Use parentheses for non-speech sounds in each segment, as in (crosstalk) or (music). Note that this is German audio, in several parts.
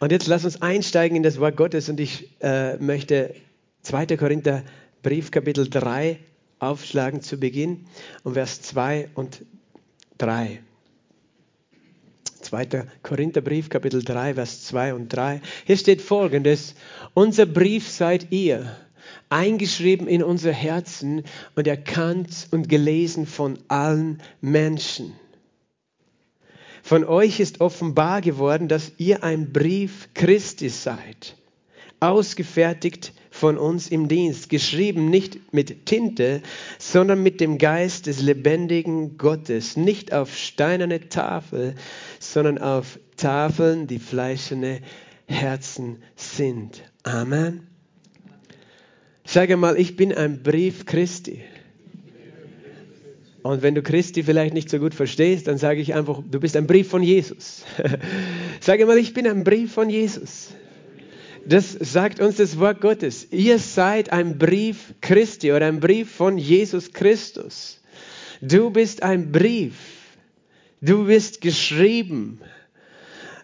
Und jetzt lass uns einsteigen in das Wort Gottes und ich äh, möchte 2. Korinther Brief Kapitel 3 aufschlagen zu Beginn und Vers 2 und 3. 2. Korintherbrief, Kapitel 3, Vers 2 und 3. Hier steht folgendes: Unser Brief seid ihr, eingeschrieben in unser Herzen und erkannt und gelesen von allen Menschen. Von euch ist offenbar geworden, dass ihr ein Brief Christi seid, ausgefertigt von uns im Dienst, geschrieben nicht mit Tinte, sondern mit dem Geist des lebendigen Gottes, nicht auf steinerne Tafel, sondern auf Tafeln, die fleischene Herzen sind. Amen. Sage mal, ich bin ein Brief Christi. Und wenn du Christi vielleicht nicht so gut verstehst, dann sage ich einfach, du bist ein Brief von Jesus. (laughs) sage mal, ich bin ein Brief von Jesus. Das sagt uns das Wort Gottes. Ihr seid ein Brief Christi oder ein Brief von Jesus Christus. Du bist ein Brief. Du bist geschrieben.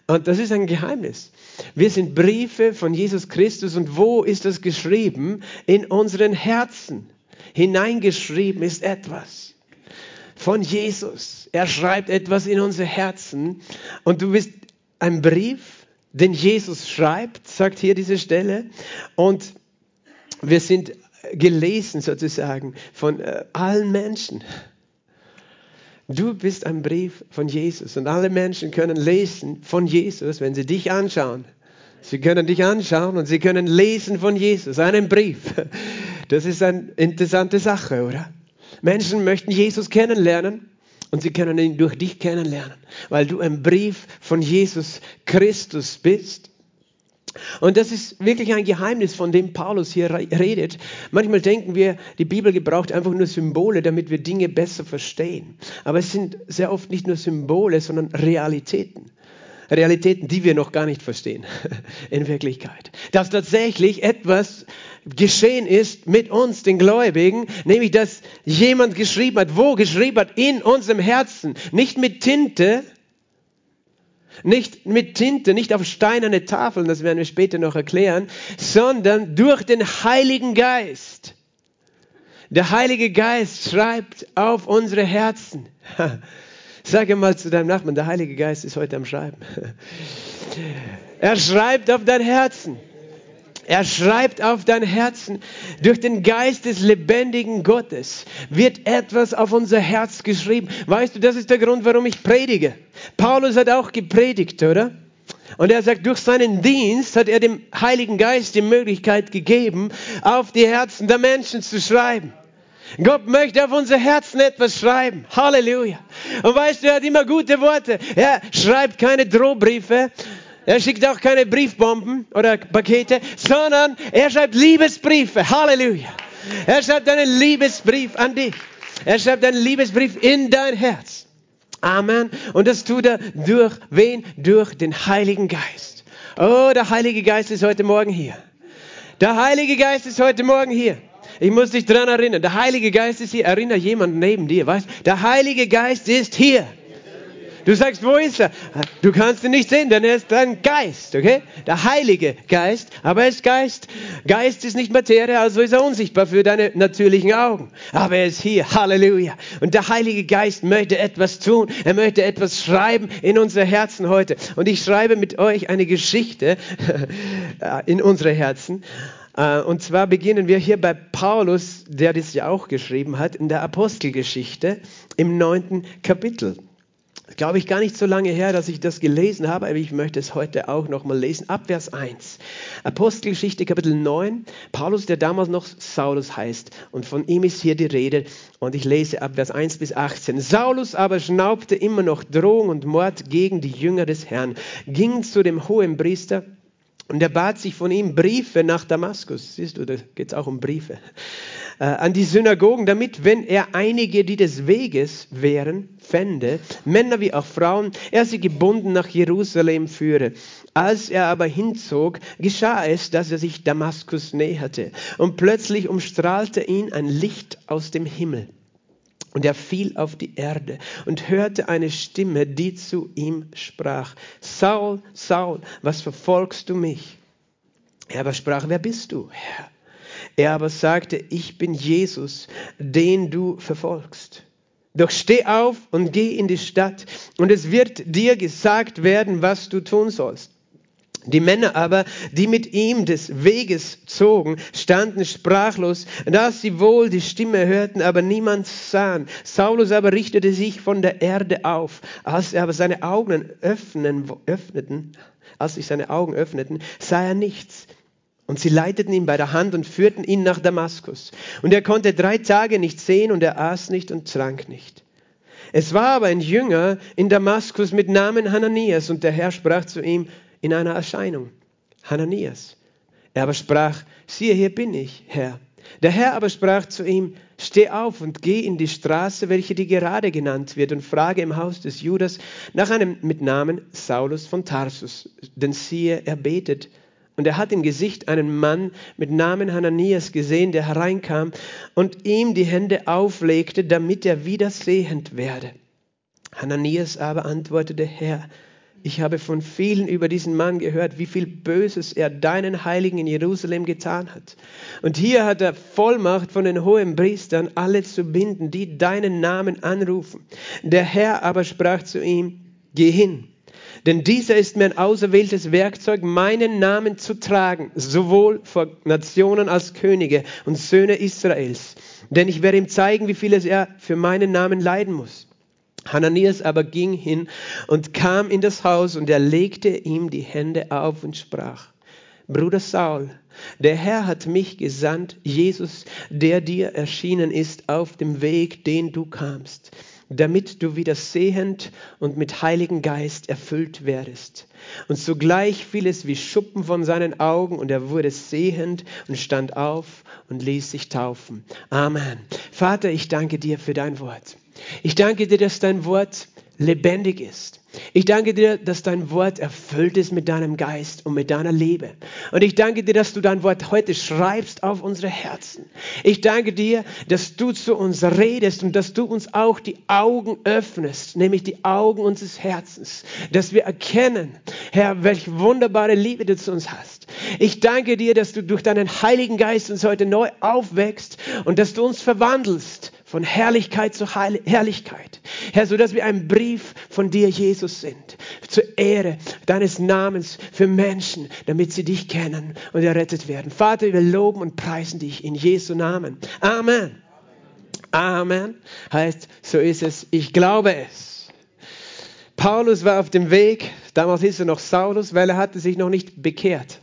Und das ist ein Geheimnis. Wir sind Briefe von Jesus Christus. Und wo ist das geschrieben? In unseren Herzen. Hineingeschrieben ist etwas von Jesus. Er schreibt etwas in unsere Herzen. Und du bist ein Brief den Jesus schreibt, sagt hier diese Stelle. Und wir sind gelesen sozusagen von äh, allen Menschen. Du bist ein Brief von Jesus und alle Menschen können lesen von Jesus, wenn sie dich anschauen. Sie können dich anschauen und sie können lesen von Jesus, einen Brief. Das ist eine interessante Sache, oder? Menschen möchten Jesus kennenlernen und sie können ihn durch dich kennenlernen, weil du ein Brief von Jesus Christus bist. Und das ist wirklich ein Geheimnis, von dem Paulus hier redet. Manchmal denken wir, die Bibel gebraucht einfach nur Symbole, damit wir Dinge besser verstehen. Aber es sind sehr oft nicht nur Symbole, sondern Realitäten. Realitäten, die wir noch gar nicht verstehen (laughs) in Wirklichkeit. Dass tatsächlich etwas geschehen ist mit uns, den Gläubigen, nämlich dass jemand geschrieben hat, wo geschrieben hat, in unserem Herzen, nicht mit Tinte, nicht mit Tinte, nicht auf steinerne Tafeln, das werden wir später noch erklären, sondern durch den Heiligen Geist. Der Heilige Geist schreibt auf unsere Herzen. (laughs) Sage mal zu deinem Nachbarn, der Heilige Geist ist heute am Schreiben. (laughs) Er schreibt auf dein Herzen. Er schreibt auf dein Herzen, durch den Geist des lebendigen Gottes wird etwas auf unser Herz geschrieben. Weißt du, das ist der Grund, warum ich predige. Paulus hat auch gepredigt, oder? Und er sagt, durch seinen Dienst hat er dem Heiligen Geist die Möglichkeit gegeben, auf die Herzen der Menschen zu schreiben. Gott möchte auf unser Herzen etwas schreiben. Halleluja. Und weißt du, er hat immer gute Worte. Er schreibt keine Drohbriefe, er schickt auch keine Briefbomben oder Pakete, sondern er schreibt Liebesbriefe. Halleluja. Er schreibt einen Liebesbrief an dich. Er schreibt einen Liebesbrief in dein Herz. Amen. Und das tut er durch wen? Durch den Heiligen Geist. Oh, der Heilige Geist ist heute Morgen hier. Der Heilige Geist ist heute Morgen hier. Ich muss dich daran erinnern. Der Heilige Geist ist hier. Erinnere jemanden neben dir. Weißt? Der Heilige Geist ist hier. Du sagst, wo ist er? Du kannst ihn nicht sehen, denn er ist ein Geist, okay? Der Heilige Geist, aber er ist Geist. Geist ist nicht Materie, also ist er unsichtbar für deine natürlichen Augen. Aber er ist hier, Halleluja. Und der Heilige Geist möchte etwas tun. Er möchte etwas schreiben in unsere Herzen heute. Und ich schreibe mit euch eine Geschichte in unsere Herzen. Äh, und zwar beginnen wir hier bei Paulus, der das ja auch geschrieben hat, in der Apostelgeschichte im neunten Kapitel glaube ich, gar nicht so lange her, dass ich das gelesen habe, aber ich möchte es heute auch nochmal lesen. Ab Vers 1. Apostelgeschichte Kapitel 9. Paulus, der damals noch Saulus heißt. Und von ihm ist hier die Rede. Und ich lese ab Vers 1 bis 18. Saulus aber schnaubte immer noch Drohung und Mord gegen die Jünger des Herrn, ging zu dem hohen Priester und er bat sich von ihm Briefe nach Damaskus. Siehst du, da geht es auch um Briefe. Äh, an die Synagogen, damit, wenn er einige, die des Weges wären, fände, Männer wie auch Frauen, er sie gebunden nach Jerusalem führe. Als er aber hinzog, geschah es, dass er sich Damaskus näherte. Und plötzlich umstrahlte ihn ein Licht aus dem Himmel. Und er fiel auf die Erde und hörte eine Stimme, die zu ihm sprach, Saul, Saul, was verfolgst du mich? Er aber sprach, wer bist du, Herr? Er aber sagte, ich bin Jesus, den du verfolgst. Doch steh auf und geh in die Stadt, und es wird dir gesagt werden, was du tun sollst. Die Männer aber, die mit ihm des Weges zogen, standen sprachlos, dass sie wohl die Stimme hörten, aber niemand sahen. Saulus aber richtete sich von der Erde auf. Als er aber seine Augen öffnen, öffneten, als sich seine Augen öffneten, sah er nichts. Und sie leiteten ihn bei der Hand und führten ihn nach Damaskus. Und er konnte drei Tage nicht sehen und er aß nicht und trank nicht. Es war aber ein Jünger in Damaskus mit Namen Hananias und der Herr sprach zu ihm, in einer Erscheinung. Hananias. Er aber sprach, siehe, hier bin ich, Herr. Der Herr aber sprach zu ihm, steh auf und geh in die Straße, welche die gerade genannt wird, und frage im Haus des Judas nach einem mit Namen Saulus von Tarsus. Denn siehe, er betet. Und er hat im Gesicht einen Mann mit Namen Hananias gesehen, der hereinkam und ihm die Hände auflegte, damit er wieder sehend werde. Hananias aber antwortete, Herr, ich habe von vielen über diesen Mann gehört, wie viel Böses er deinen Heiligen in Jerusalem getan hat. Und hier hat er Vollmacht von den hohen Priestern, alle zu binden, die deinen Namen anrufen. Der Herr aber sprach zu ihm, geh hin. Denn dieser ist mir ein auserwähltes Werkzeug, meinen Namen zu tragen, sowohl vor Nationen als Könige und Söhne Israels. Denn ich werde ihm zeigen, wie vieles er für meinen Namen leiden muss. Hananias aber ging hin und kam in das Haus und er legte ihm die Hände auf und sprach, Bruder Saul, der Herr hat mich gesandt, Jesus, der dir erschienen ist auf dem Weg, den du kamst, damit du wieder sehend und mit Heiligen Geist erfüllt werdest. Und sogleich fiel es wie Schuppen von seinen Augen und er wurde sehend und stand auf und ließ sich taufen. Amen. Vater, ich danke dir für dein Wort. Ich danke dir, dass dein Wort lebendig ist. Ich danke dir, dass dein Wort erfüllt ist mit deinem Geist und mit deiner Liebe. Und ich danke dir, dass du dein Wort heute schreibst auf unsere Herzen. Ich danke dir, dass du zu uns redest und dass du uns auch die Augen öffnest, nämlich die Augen unseres Herzens, dass wir erkennen, Herr, welche wunderbare Liebe du zu uns hast. Ich danke dir, dass du durch deinen Heiligen Geist uns heute neu aufwächst und dass du uns verwandelst von Herrlichkeit zu Herrlichkeit. Herr, so dass wir ein Brief von dir, Jesus, sind. Zur Ehre deines Namens für Menschen, damit sie dich kennen und errettet werden. Vater, wir loben und preisen dich in Jesu Namen. Amen. Amen. Heißt, so ist es. Ich glaube es. Paulus war auf dem Weg, damals hieß er noch Saulus, weil er hatte sich noch nicht bekehrt.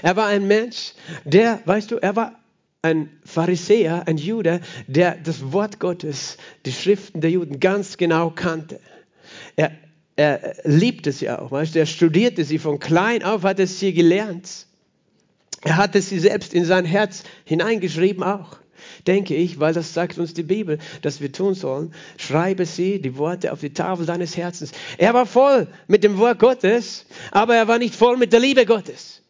Er war ein Mensch, der, weißt du, er war ein Pharisäer, ein Jude, der das Wort Gottes, die Schriften der Juden ganz genau kannte. Er, er liebte sie auch, weißt du, er studierte sie von klein auf, hat es sie gelernt. Er hatte sie selbst in sein Herz hineingeschrieben auch, denke ich, weil das sagt uns die Bibel, dass wir tun sollen. Schreibe sie, die Worte auf die Tafel deines Herzens. Er war voll mit dem Wort Gottes, aber er war nicht voll mit der Liebe Gottes.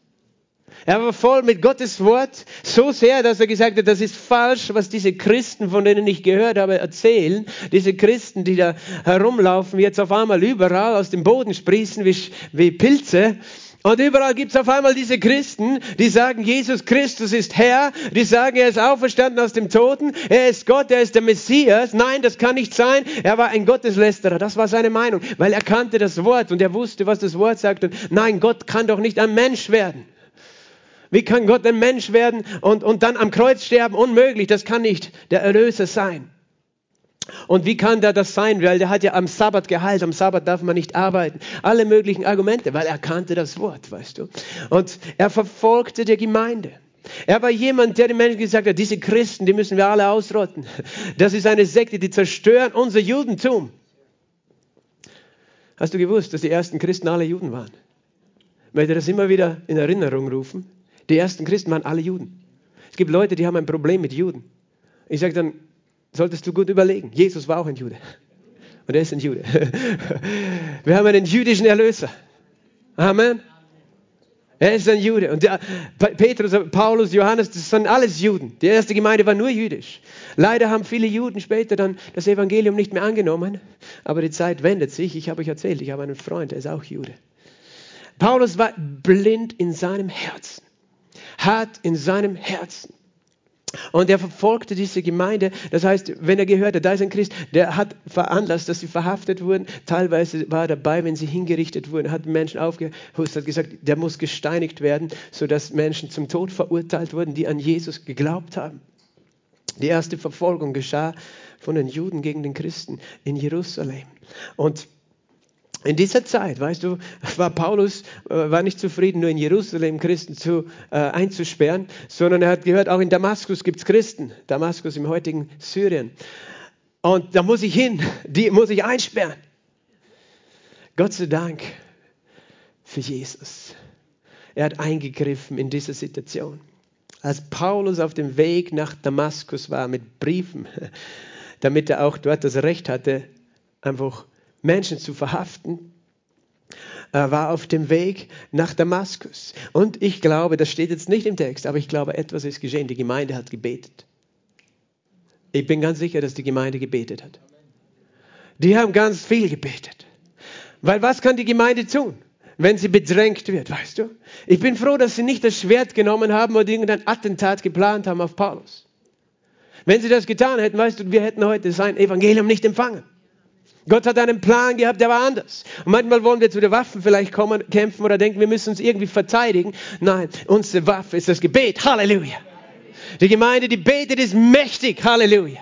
Er war voll mit Gottes Wort, so sehr, dass er gesagt hat, das ist falsch, was diese Christen, von denen ich gehört habe, erzählen. Diese Christen, die da herumlaufen, jetzt auf einmal überall aus dem Boden sprießen wie, wie Pilze. Und überall gibt es auf einmal diese Christen, die sagen, Jesus Christus ist Herr, die sagen, er ist auferstanden aus dem Toten, er ist Gott, er ist der Messias. Nein, das kann nicht sein. Er war ein Gotteslästerer, das war seine Meinung, weil er kannte das Wort und er wusste, was das Wort sagt. Und nein, Gott kann doch nicht ein Mensch werden. Wie kann Gott ein Mensch werden und, und dann am Kreuz sterben? Unmöglich, das kann nicht der Erlöser sein. Und wie kann der das sein? Weil der hat ja am Sabbat geheilt. Am Sabbat darf man nicht arbeiten. Alle möglichen Argumente, weil er kannte das Wort, weißt du. Und er verfolgte die Gemeinde. Er war jemand, der den Menschen gesagt hat, diese Christen, die müssen wir alle ausrotten. Das ist eine Sekte, die zerstören unser Judentum. Hast du gewusst, dass die ersten Christen alle Juden waren? Ich möchte das immer wieder in Erinnerung rufen. Die ersten Christen waren alle Juden. Es gibt Leute, die haben ein Problem mit Juden. Ich sage dann, solltest du gut überlegen. Jesus war auch ein Jude. (laughs) Und er ist ein Jude. (laughs) Wir haben einen jüdischen Erlöser. Amen. Er ist ein Jude. Und Petrus, Paulus, Johannes, das sind alles Juden. Die erste Gemeinde war nur jüdisch. Leider haben viele Juden später dann das Evangelium nicht mehr angenommen. Aber die Zeit wendet sich. Ich habe euch erzählt, ich habe einen Freund, der ist auch Jude. Paulus war blind in seinem Herzen. Hat in seinem Herzen und er verfolgte diese Gemeinde. Das heißt, wenn er gehört hat, da ist ein Christ, der hat veranlasst, dass sie verhaftet wurden. Teilweise war er dabei, wenn sie hingerichtet wurden, hat Menschen aufgehust, hat gesagt, der muss gesteinigt werden, sodass Menschen zum Tod verurteilt wurden, die an Jesus geglaubt haben. Die erste Verfolgung geschah von den Juden gegen den Christen in Jerusalem. Und in dieser Zeit, weißt du, war Paulus äh, war nicht zufrieden, nur in Jerusalem Christen zu, äh, einzusperren, sondern er hat gehört, auch in Damaskus gibt es Christen. Damaskus im heutigen Syrien. Und da muss ich hin, die muss ich einsperren. Gott sei Dank für Jesus. Er hat eingegriffen in diese Situation. Als Paulus auf dem Weg nach Damaskus war mit Briefen, (laughs) damit er auch dort das Recht hatte, einfach Menschen zu verhaften, er war auf dem Weg nach Damaskus. Und ich glaube, das steht jetzt nicht im Text, aber ich glaube, etwas ist geschehen. Die Gemeinde hat gebetet. Ich bin ganz sicher, dass die Gemeinde gebetet hat. Die haben ganz viel gebetet. Weil was kann die Gemeinde tun, wenn sie bedrängt wird, weißt du? Ich bin froh, dass sie nicht das Schwert genommen haben oder irgendein Attentat geplant haben auf Paulus. Wenn sie das getan hätten, weißt du, wir hätten heute sein Evangelium nicht empfangen. Gott hat einen Plan gehabt, der war anders. Und manchmal wollen wir zu den Waffen vielleicht kommen, kämpfen oder denken, wir müssen uns irgendwie verteidigen. Nein, unsere Waffe ist das Gebet. Halleluja. Die Gemeinde, die betet, ist mächtig. Halleluja.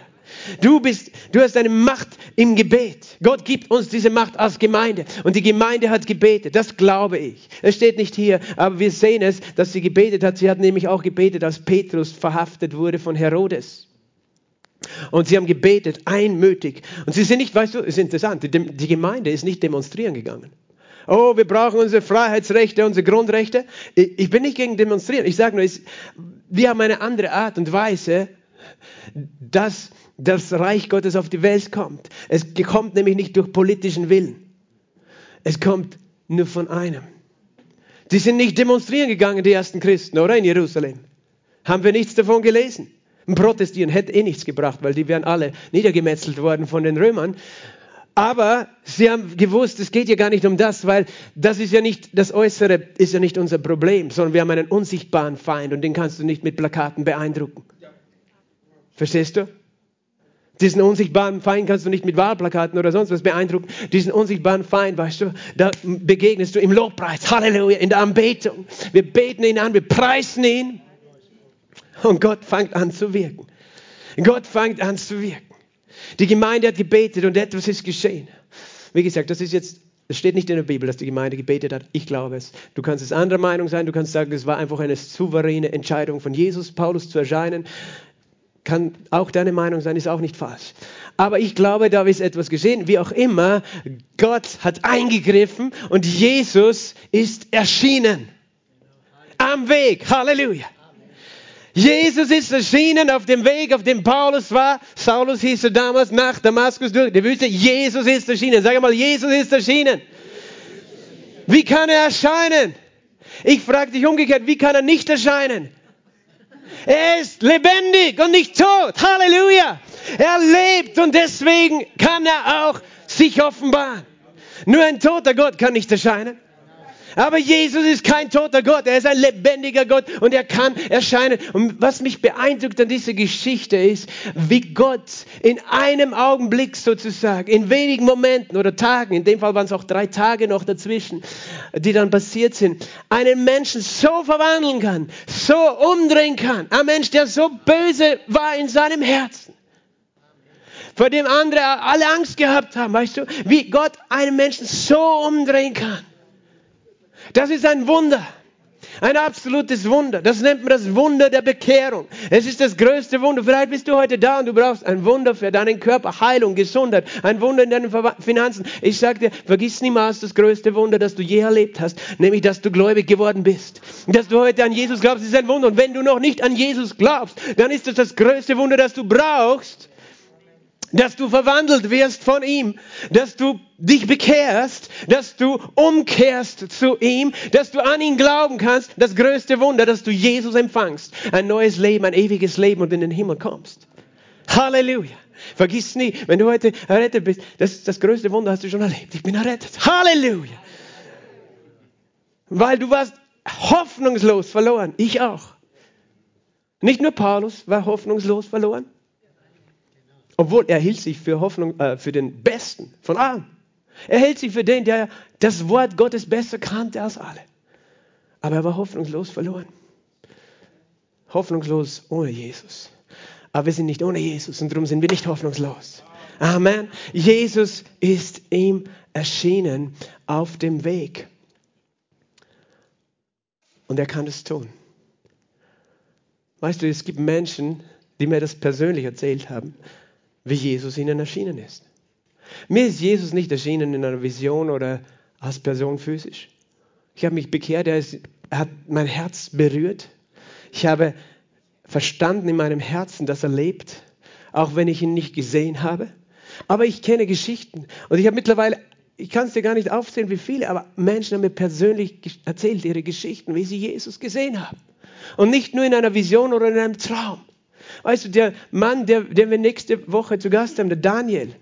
Du bist, du hast eine Macht im Gebet. Gott gibt uns diese Macht als Gemeinde. Und die Gemeinde hat gebetet. Das glaube ich. Es steht nicht hier, aber wir sehen es, dass sie gebetet hat. Sie hat nämlich auch gebetet, als Petrus verhaftet wurde von Herodes. Und sie haben gebetet, einmütig. Und sie sind nicht, weißt du, ist interessant, die, Gemeinde ist nicht demonstrieren gegangen. Oh, wir brauchen unsere Freiheitsrechte, unsere Grundrechte. Ich, bin nicht gegen Demonstrieren. Ich sage nur, wir haben eine andere Art und Weise, dass das Reich Gottes auf die Welt kommt. Es kommt nämlich nicht durch politischen Willen. Es kommt nur von einem. Die sind nicht demonstrieren gegangen, die ersten Christen, oder in Jerusalem. Haben wir nichts davon gelesen? Protestieren hätte eh nichts gebracht, weil die wären alle niedergemetzelt worden von den Römern. Aber sie haben gewusst, es geht ja gar nicht um das, weil das ist ja nicht, das Äußere ist ja nicht unser Problem, sondern wir haben einen unsichtbaren Feind und den kannst du nicht mit Plakaten beeindrucken. Verstehst du? Diesen unsichtbaren Feind kannst du nicht mit Wahlplakaten oder sonst was beeindrucken. Diesen unsichtbaren Feind, weißt du, da begegnest du im Lobpreis, Halleluja, in der Anbetung. Wir beten ihn an, wir preisen ihn. Und Gott fängt an zu wirken. Gott fängt an zu wirken. Die Gemeinde hat gebetet und etwas ist geschehen. Wie gesagt, das ist jetzt, es steht nicht in der Bibel, dass die Gemeinde gebetet hat. Ich glaube es. Du kannst es anderer Meinung sein. Du kannst sagen, es war einfach eine souveräne Entscheidung von Jesus, Paulus zu erscheinen. Kann auch deine Meinung sein, ist auch nicht falsch. Aber ich glaube, da ist etwas geschehen. Wie auch immer, Gott hat eingegriffen und Jesus ist erschienen. Am Weg. Halleluja. Jesus ist erschienen auf dem Weg, auf dem Paulus war. Saulus hieß er damals nach Damaskus durch die Wüste. Jesus ist erschienen. Sag mal, Jesus ist erschienen. Wie kann er erscheinen? Ich frage dich umgekehrt, wie kann er nicht erscheinen? Er ist lebendig und nicht tot. Halleluja. Er lebt und deswegen kann er auch sich offenbaren. Nur ein toter Gott kann nicht erscheinen. Aber Jesus ist kein toter Gott, er ist ein lebendiger Gott und er kann erscheinen. Und was mich beeindruckt an dieser Geschichte ist, wie Gott in einem Augenblick sozusagen, in wenigen Momenten oder Tagen, in dem Fall waren es auch drei Tage noch dazwischen, die dann passiert sind, einen Menschen so verwandeln kann, so umdrehen kann. Ein Mensch, der so böse war in seinem Herzen vor dem andere alle Angst gehabt haben, weißt du, wie Gott einen Menschen so umdrehen kann. Das ist ein Wunder. Ein absolutes Wunder. Das nennt man das Wunder der Bekehrung. Es ist das größte Wunder. Vielleicht bist du heute da und du brauchst ein Wunder für deinen Körper, Heilung, Gesundheit, ein Wunder in deinen Finanzen. Ich sage dir, vergiss niemals das größte Wunder, das du je erlebt hast, nämlich, dass du gläubig geworden bist. Dass du heute an Jesus glaubst, ist ein Wunder. Und wenn du noch nicht an Jesus glaubst, dann ist das das größte Wunder, das du brauchst, dass du verwandelt wirst von ihm, dass du dich bekehrst, dass du umkehrst zu ihm, dass du an ihn glauben kannst. Das größte Wunder, dass du Jesus empfangst. Ein neues Leben, ein ewiges Leben und in den Himmel kommst. Halleluja. Vergiss nie, wenn du heute errettet bist, das, das größte Wunder hast du schon erlebt. Ich bin errettet. Halleluja. Weil du warst hoffnungslos verloren. Ich auch. Nicht nur Paulus war hoffnungslos verloren. Obwohl er hielt sich für, Hoffnung, äh, für den Besten von allen. Er hält sich für den, der das Wort Gottes besser kannte als alle. Aber er war hoffnungslos verloren. Hoffnungslos ohne Jesus. Aber wir sind nicht ohne Jesus und darum sind wir nicht hoffnungslos. Amen. Jesus ist ihm erschienen auf dem Weg. Und er kann es tun. Weißt du, es gibt Menschen, die mir das persönlich erzählt haben wie Jesus ihnen erschienen ist. Mir ist Jesus nicht erschienen in einer Vision oder als Person physisch. Ich habe mich bekehrt, er, ist, er hat mein Herz berührt. Ich habe verstanden in meinem Herzen, dass er lebt, auch wenn ich ihn nicht gesehen habe. Aber ich kenne Geschichten und ich habe mittlerweile, ich kann es dir gar nicht aufzählen, wie viele, aber Menschen haben mir persönlich erzählt ihre Geschichten, wie sie Jesus gesehen haben. Und nicht nur in einer Vision oder in einem Traum. Weißt du, der Mann, der, den wir nächste Woche zu Gast haben, der Daniel,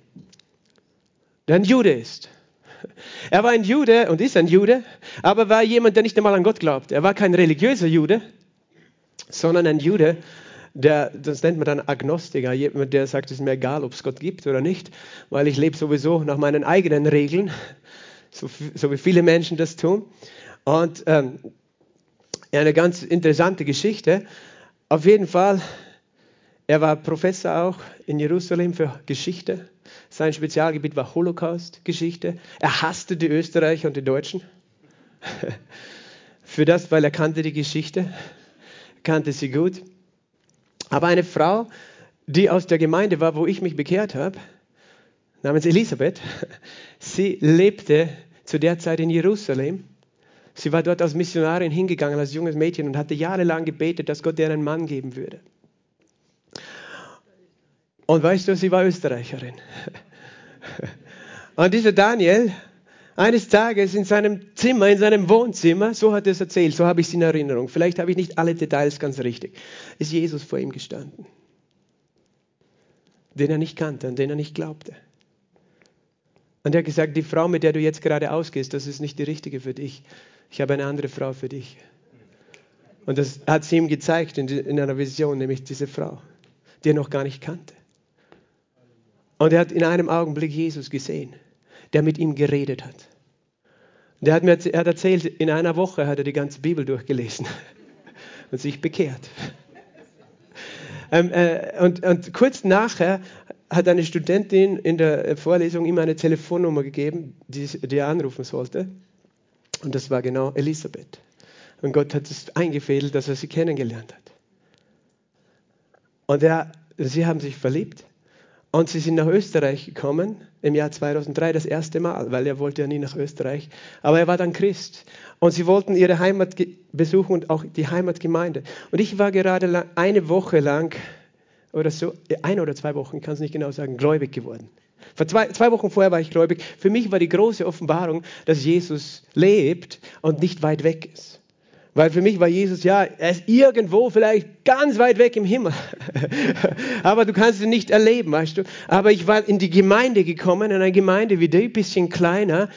der ein Jude ist. Er war ein Jude und ist ein Jude, aber war jemand, der nicht einmal an Gott glaubt. Er war kein religiöser Jude, sondern ein Jude, der, das nennt man dann Agnostiker, jemand, der sagt, es ist mir egal, ob es Gott gibt oder nicht, weil ich lebe sowieso nach meinen eigenen Regeln, so, so wie viele Menschen das tun. Und ähm, eine ganz interessante Geschichte. Auf jeden Fall er war Professor auch in Jerusalem für Geschichte. Sein Spezialgebiet war Holocaust-Geschichte. Er hasste die Österreicher und die Deutschen. (laughs) für das, weil er kannte die Geschichte, kannte sie gut. Aber eine Frau, die aus der Gemeinde war, wo ich mich bekehrt habe, namens Elisabeth, (laughs) sie lebte zu der Zeit in Jerusalem. Sie war dort als Missionarin hingegangen, als junges Mädchen und hatte jahrelang gebetet, dass Gott ihr einen Mann geben würde. Und weißt du, sie war Österreicherin. Und dieser Daniel, eines Tages in seinem Zimmer, in seinem Wohnzimmer, so hat er es erzählt, so habe ich es in Erinnerung, vielleicht habe ich nicht alle Details ganz richtig, ist Jesus vor ihm gestanden, den er nicht kannte, an den er nicht glaubte. Und er hat gesagt, die Frau, mit der du jetzt gerade ausgehst, das ist nicht die richtige für dich. Ich habe eine andere Frau für dich. Und das hat sie ihm gezeigt in, in einer Vision, nämlich diese Frau, die er noch gar nicht kannte. Und er hat in einem Augenblick Jesus gesehen, der mit ihm geredet hat. Der hat mir er hat erzählt, in einer Woche hat er die ganze Bibel durchgelesen (laughs) und sich bekehrt. (laughs) Ähm, äh, und, und kurz nachher hat eine Studentin in der Vorlesung ihm eine Telefonnummer gegeben, die, die er anrufen sollte. Und das war genau Elisabeth. Und Gott hat es eingefädelt, dass er sie kennengelernt hat. Und er, sie haben sich verliebt. Und sie sind nach Österreich gekommen im Jahr 2003 das erste Mal, weil er wollte ja nie nach Österreich. Aber er war dann Christ. Und sie wollten ihre Heimat besuchen und auch die Heimatgemeinde. Und ich war gerade eine Woche lang oder so, eine oder zwei Wochen, ich kann es nicht genau sagen, gläubig geworden. Vor zwei, zwei Wochen vorher war ich gläubig. Für mich war die große Offenbarung, dass Jesus lebt und nicht weit weg ist. Weil für mich war Jesus, ja, er ist irgendwo vielleicht ganz weit weg im Himmel. (laughs) Aber du kannst ihn nicht erleben, weißt du. Aber ich war in die Gemeinde gekommen, in eine Gemeinde wie die, ein bisschen kleiner.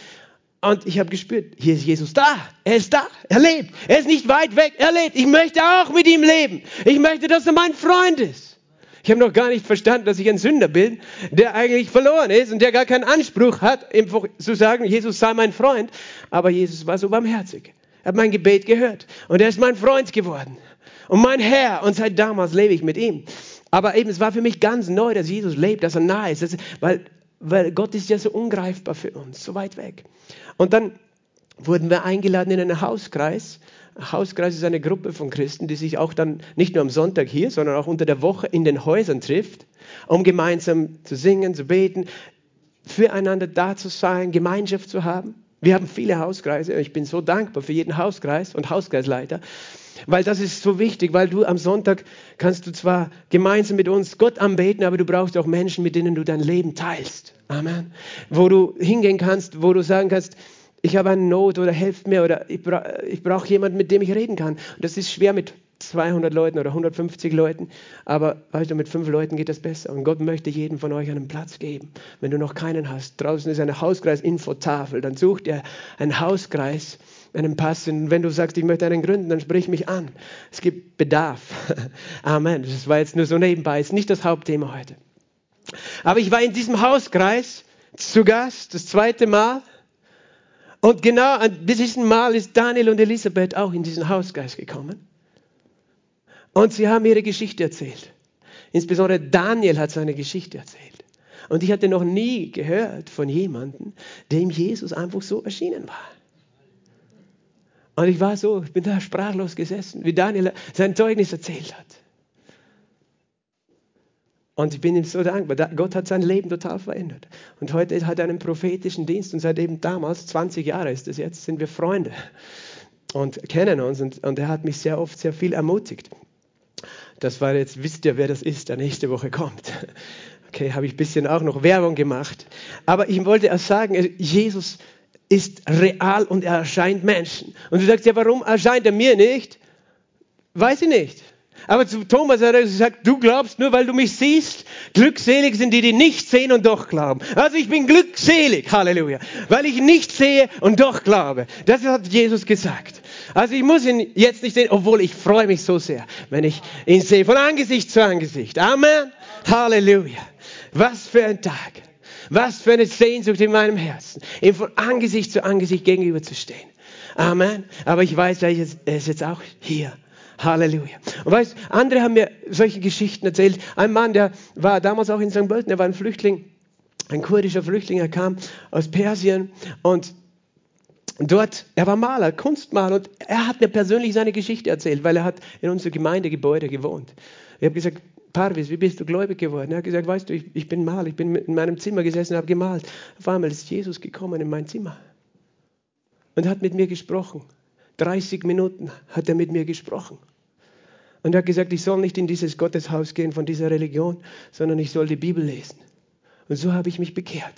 Und ich habe gespürt, hier ist Jesus da. Er ist da. Er lebt. Er ist nicht weit weg. Er lebt. Ich möchte auch mit ihm leben. Ich möchte, dass er mein Freund ist. Ich habe noch gar nicht verstanden, dass ich ein Sünder bin, der eigentlich verloren ist und der gar keinen Anspruch hat, zu sagen, Jesus sei mein Freund. Aber Jesus war so barmherzig. Er hat mein Gebet gehört und er ist mein Freund geworden und mein Herr und seit damals lebe ich mit ihm. Aber eben, es war für mich ganz neu, dass Jesus lebt, dass er nahe ist, dass, weil, weil Gott ist ja so ungreifbar für uns, so weit weg. Und dann wurden wir eingeladen in einen Hauskreis. Hauskreis ist eine Gruppe von Christen, die sich auch dann nicht nur am Sonntag hier, sondern auch unter der Woche in den Häusern trifft, um gemeinsam zu singen, zu beten, füreinander da zu sein, Gemeinschaft zu haben. Wir haben viele Hauskreise. Ich bin so dankbar für jeden Hauskreis und Hauskreisleiter, weil das ist so wichtig, weil du am Sonntag kannst du zwar gemeinsam mit uns Gott anbeten, aber du brauchst auch Menschen, mit denen du dein Leben teilst. Amen. Wo du hingehen kannst, wo du sagen kannst, ich habe eine Not oder helft mir oder ich, bra ich brauche jemanden, mit dem ich reden kann. Und das ist schwer mit 200 Leuten oder 150 Leuten, aber weißt du, mit fünf Leuten geht das besser. Und Gott möchte jedem von euch einen Platz geben. Wenn du noch keinen hast, draußen ist eine Hauskreis-Infotafel, dann such dir einen Hauskreis, einen Pass. Und wenn du sagst, ich möchte einen gründen, dann sprich mich an. Es gibt Bedarf. (laughs) Amen. Das war jetzt nur so nebenbei, ist nicht das Hauptthema heute. Aber ich war in diesem Hauskreis zu Gast, das zweite Mal. Und genau an diesem Mal ist Daniel und Elisabeth auch in diesen Hauskreis gekommen. Und sie haben ihre Geschichte erzählt. Insbesondere Daniel hat seine Geschichte erzählt. Und ich hatte noch nie gehört von jemandem, dem Jesus einfach so erschienen war. Und ich war so, ich bin da sprachlos gesessen, wie Daniel sein Zeugnis erzählt hat. Und ich bin ihm so dankbar. Gott hat sein Leben total verändert. Und heute hat er einen prophetischen Dienst und seit eben damals, 20 Jahre ist es jetzt, sind wir Freunde und kennen uns. Und, und er hat mich sehr oft sehr viel ermutigt. Das war jetzt, wisst ihr, wer das ist, der nächste Woche kommt. Okay, habe ich ein bisschen auch noch Werbung gemacht. Aber ich wollte erst sagen, Jesus ist real und er erscheint Menschen. Und du sagst, ja, warum erscheint er mir nicht? Weiß ich nicht. Aber zu Thomas hat er gesagt, du glaubst nur, weil du mich siehst. Glückselig sind die, die nicht sehen und doch glauben. Also ich bin glückselig, Halleluja, weil ich nicht sehe und doch glaube. Das hat Jesus gesagt. Also ich muss ihn jetzt nicht sehen, obwohl ich freue mich so sehr, wenn ich ihn sehe, von Angesicht zu Angesicht. Amen. Halleluja. Was für ein Tag. Was für eine Sehnsucht in meinem Herzen, ihm von Angesicht zu Angesicht gegenüberzustehen. Amen. Aber ich weiß, er ist jetzt auch hier. Halleluja. Und weißt, andere haben mir solche Geschichten erzählt. Ein Mann, der war damals auch in St. Pölten, der war ein Flüchtling, ein kurdischer Flüchtling, er kam aus Persien und dort, er war Maler, Kunstmaler und er hat mir persönlich seine Geschichte erzählt, weil er hat in unserem Gemeindegebäude gewohnt. Ich habe gesagt, Parvis, wie bist du gläubig geworden? Er hat gesagt, weißt du, ich, ich bin Maler, ich bin in meinem Zimmer gesessen habe gemalt. Auf einmal ist Jesus gekommen in mein Zimmer und hat mit mir gesprochen. 30 Minuten hat er mit mir gesprochen. Und er hat gesagt, ich soll nicht in dieses Gotteshaus gehen von dieser Religion, sondern ich soll die Bibel lesen. Und so habe ich mich bekehrt.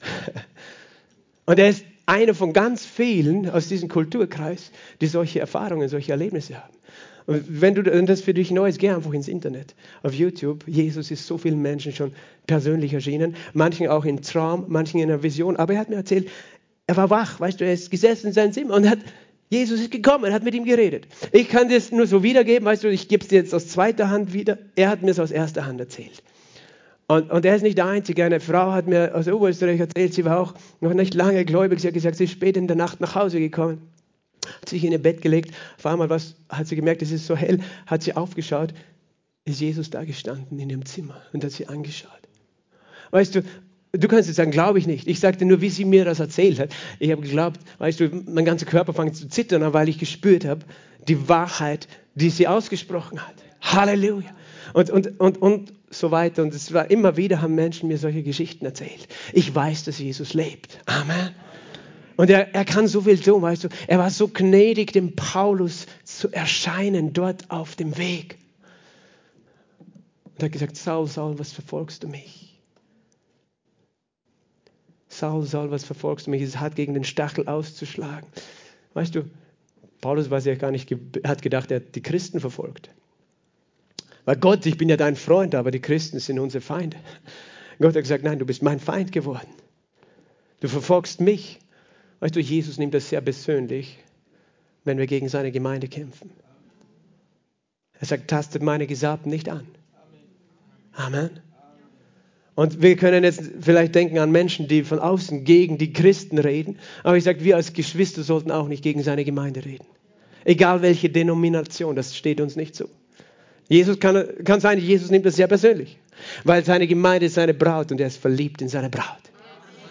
(laughs) Und er ist einer von ganz vielen aus diesem Kulturkreis, die solche Erfahrungen, solche Erlebnisse haben. Und wenn du das für dich neu ist, geh einfach ins Internet, auf YouTube. Jesus ist so vielen Menschen schon persönlich erschienen, manchen auch in Traum, manchen in einer Vision. Aber er hat mir erzählt, er war wach, weißt du, er ist gesessen in seinem Zimmer und hat Jesus ist gekommen, hat mit ihm geredet. Ich kann das nur so wiedergeben, weißt du, ich gebe es dir jetzt aus zweiter Hand wieder. Er hat mir es aus erster Hand erzählt. Und, und er ist nicht der Einzige. Eine Frau hat mir aus Oberösterreich erzählt, sie war auch noch nicht lange gläubig. Sie hat gesagt, sie ist spät in der Nacht nach Hause gekommen, hat sich in ihr Bett gelegt. Auf einmal was, hat sie gemerkt, es ist so hell, hat sie aufgeschaut, ist Jesus da gestanden in ihrem Zimmer und hat sie angeschaut. Weißt du, Du kannst jetzt sagen, glaube ich nicht. Ich sagte nur, wie sie mir das erzählt hat. Ich habe geglaubt, weißt du, mein ganzer Körper fängt zu zittern, weil ich gespürt habe, die Wahrheit, die sie ausgesprochen hat. Halleluja. Und, und, und, und so weiter. Und es war immer wieder, haben Menschen mir solche Geschichten erzählt. Ich weiß, dass Jesus lebt. Amen. Und er, er kann so viel tun, weißt du. Er war so gnädig, dem Paulus zu erscheinen, dort auf dem Weg. Und er hat gesagt, Saul, Saul, was verfolgst du mich? Saul, Saul, was verfolgst du mich? Es hat gegen den Stachel auszuschlagen. Weißt du, Paulus weiß ja gar nicht, hat gedacht, er hat die Christen verfolgt. Weil Gott, ich bin ja dein Freund, aber die Christen sind unsere Feinde. Gott hat gesagt, nein, du bist mein Feind geworden. Du verfolgst mich. Weißt du, Jesus nimmt das sehr persönlich, wenn wir gegen seine Gemeinde kämpfen. Er sagt, tastet meine Gesabten nicht an. Amen. Und wir können jetzt vielleicht denken an Menschen, die von außen gegen die Christen reden. Aber ich sage, wir als Geschwister sollten auch nicht gegen seine Gemeinde reden. Egal welche Denomination, das steht uns nicht zu. Jesus kann, kann sein, Jesus nimmt das sehr persönlich. Weil seine Gemeinde ist seine Braut und er ist verliebt in seine Braut.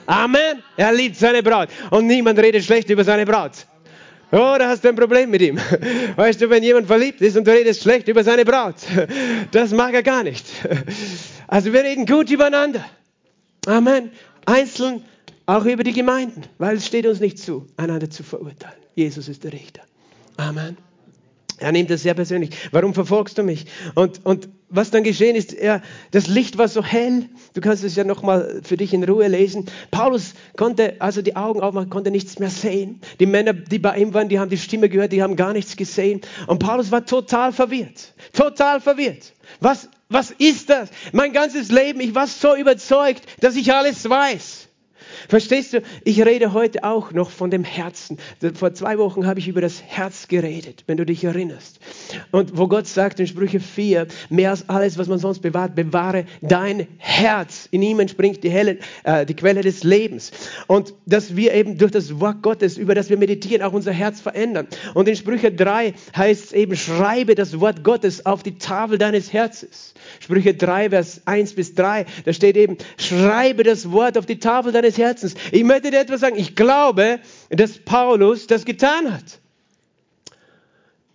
Amen. Er liebt seine Braut. Und niemand redet schlecht über seine Braut. Oh, da hast du ein Problem mit ihm. Weißt du, wenn jemand verliebt ist und du redest schlecht über seine Braut, das mag er gar nicht. Also wir reden gut übereinander. Amen. Einzeln Auch über die Gemeinden, weil es steht uns nicht zu, einander zu verurteilen. Jesus ist der Richter. Amen. Er nimmt das sehr persönlich. Warum verfolgst du mich? Und, und was dann geschehen ist, er, das Licht war so hell. Du kannst es ja nochmal für dich in Ruhe lesen. Paulus konnte, also die Augen aufmachen, konnte nichts mehr sehen. Die Männer, die bei ihm waren, die haben die Stimme gehört, die haben gar nichts gesehen. Und Paulus war total verwirrt. Total verwirrt. Was, was ist das? Mein ganzes Leben, ich war so überzeugt, dass ich alles weiß. Verstehst du? Ich rede heute auch noch von dem Herzen. Vor zwei Wochen habe ich über das Herz geredet, wenn du dich erinnerst. Und wo Gott sagt in Sprüche 4, mehr als alles, was man sonst bewahrt, bewahre dein Herz. In ihm entspringt die, helle, äh, die Quelle des Lebens. Und dass wir eben durch das Wort Gottes, über das wir meditieren, auch unser Herz verändern. Und in Sprüche 3 heißt es eben, schreibe das Wort Gottes auf die Tafel deines Herzens. Sprüche 3, Vers 1 bis 3, da steht eben, schreibe das Wort auf die Tafel deines Herzens. Herzens. Ich möchte dir etwas sagen. Ich glaube, dass Paulus das getan hat.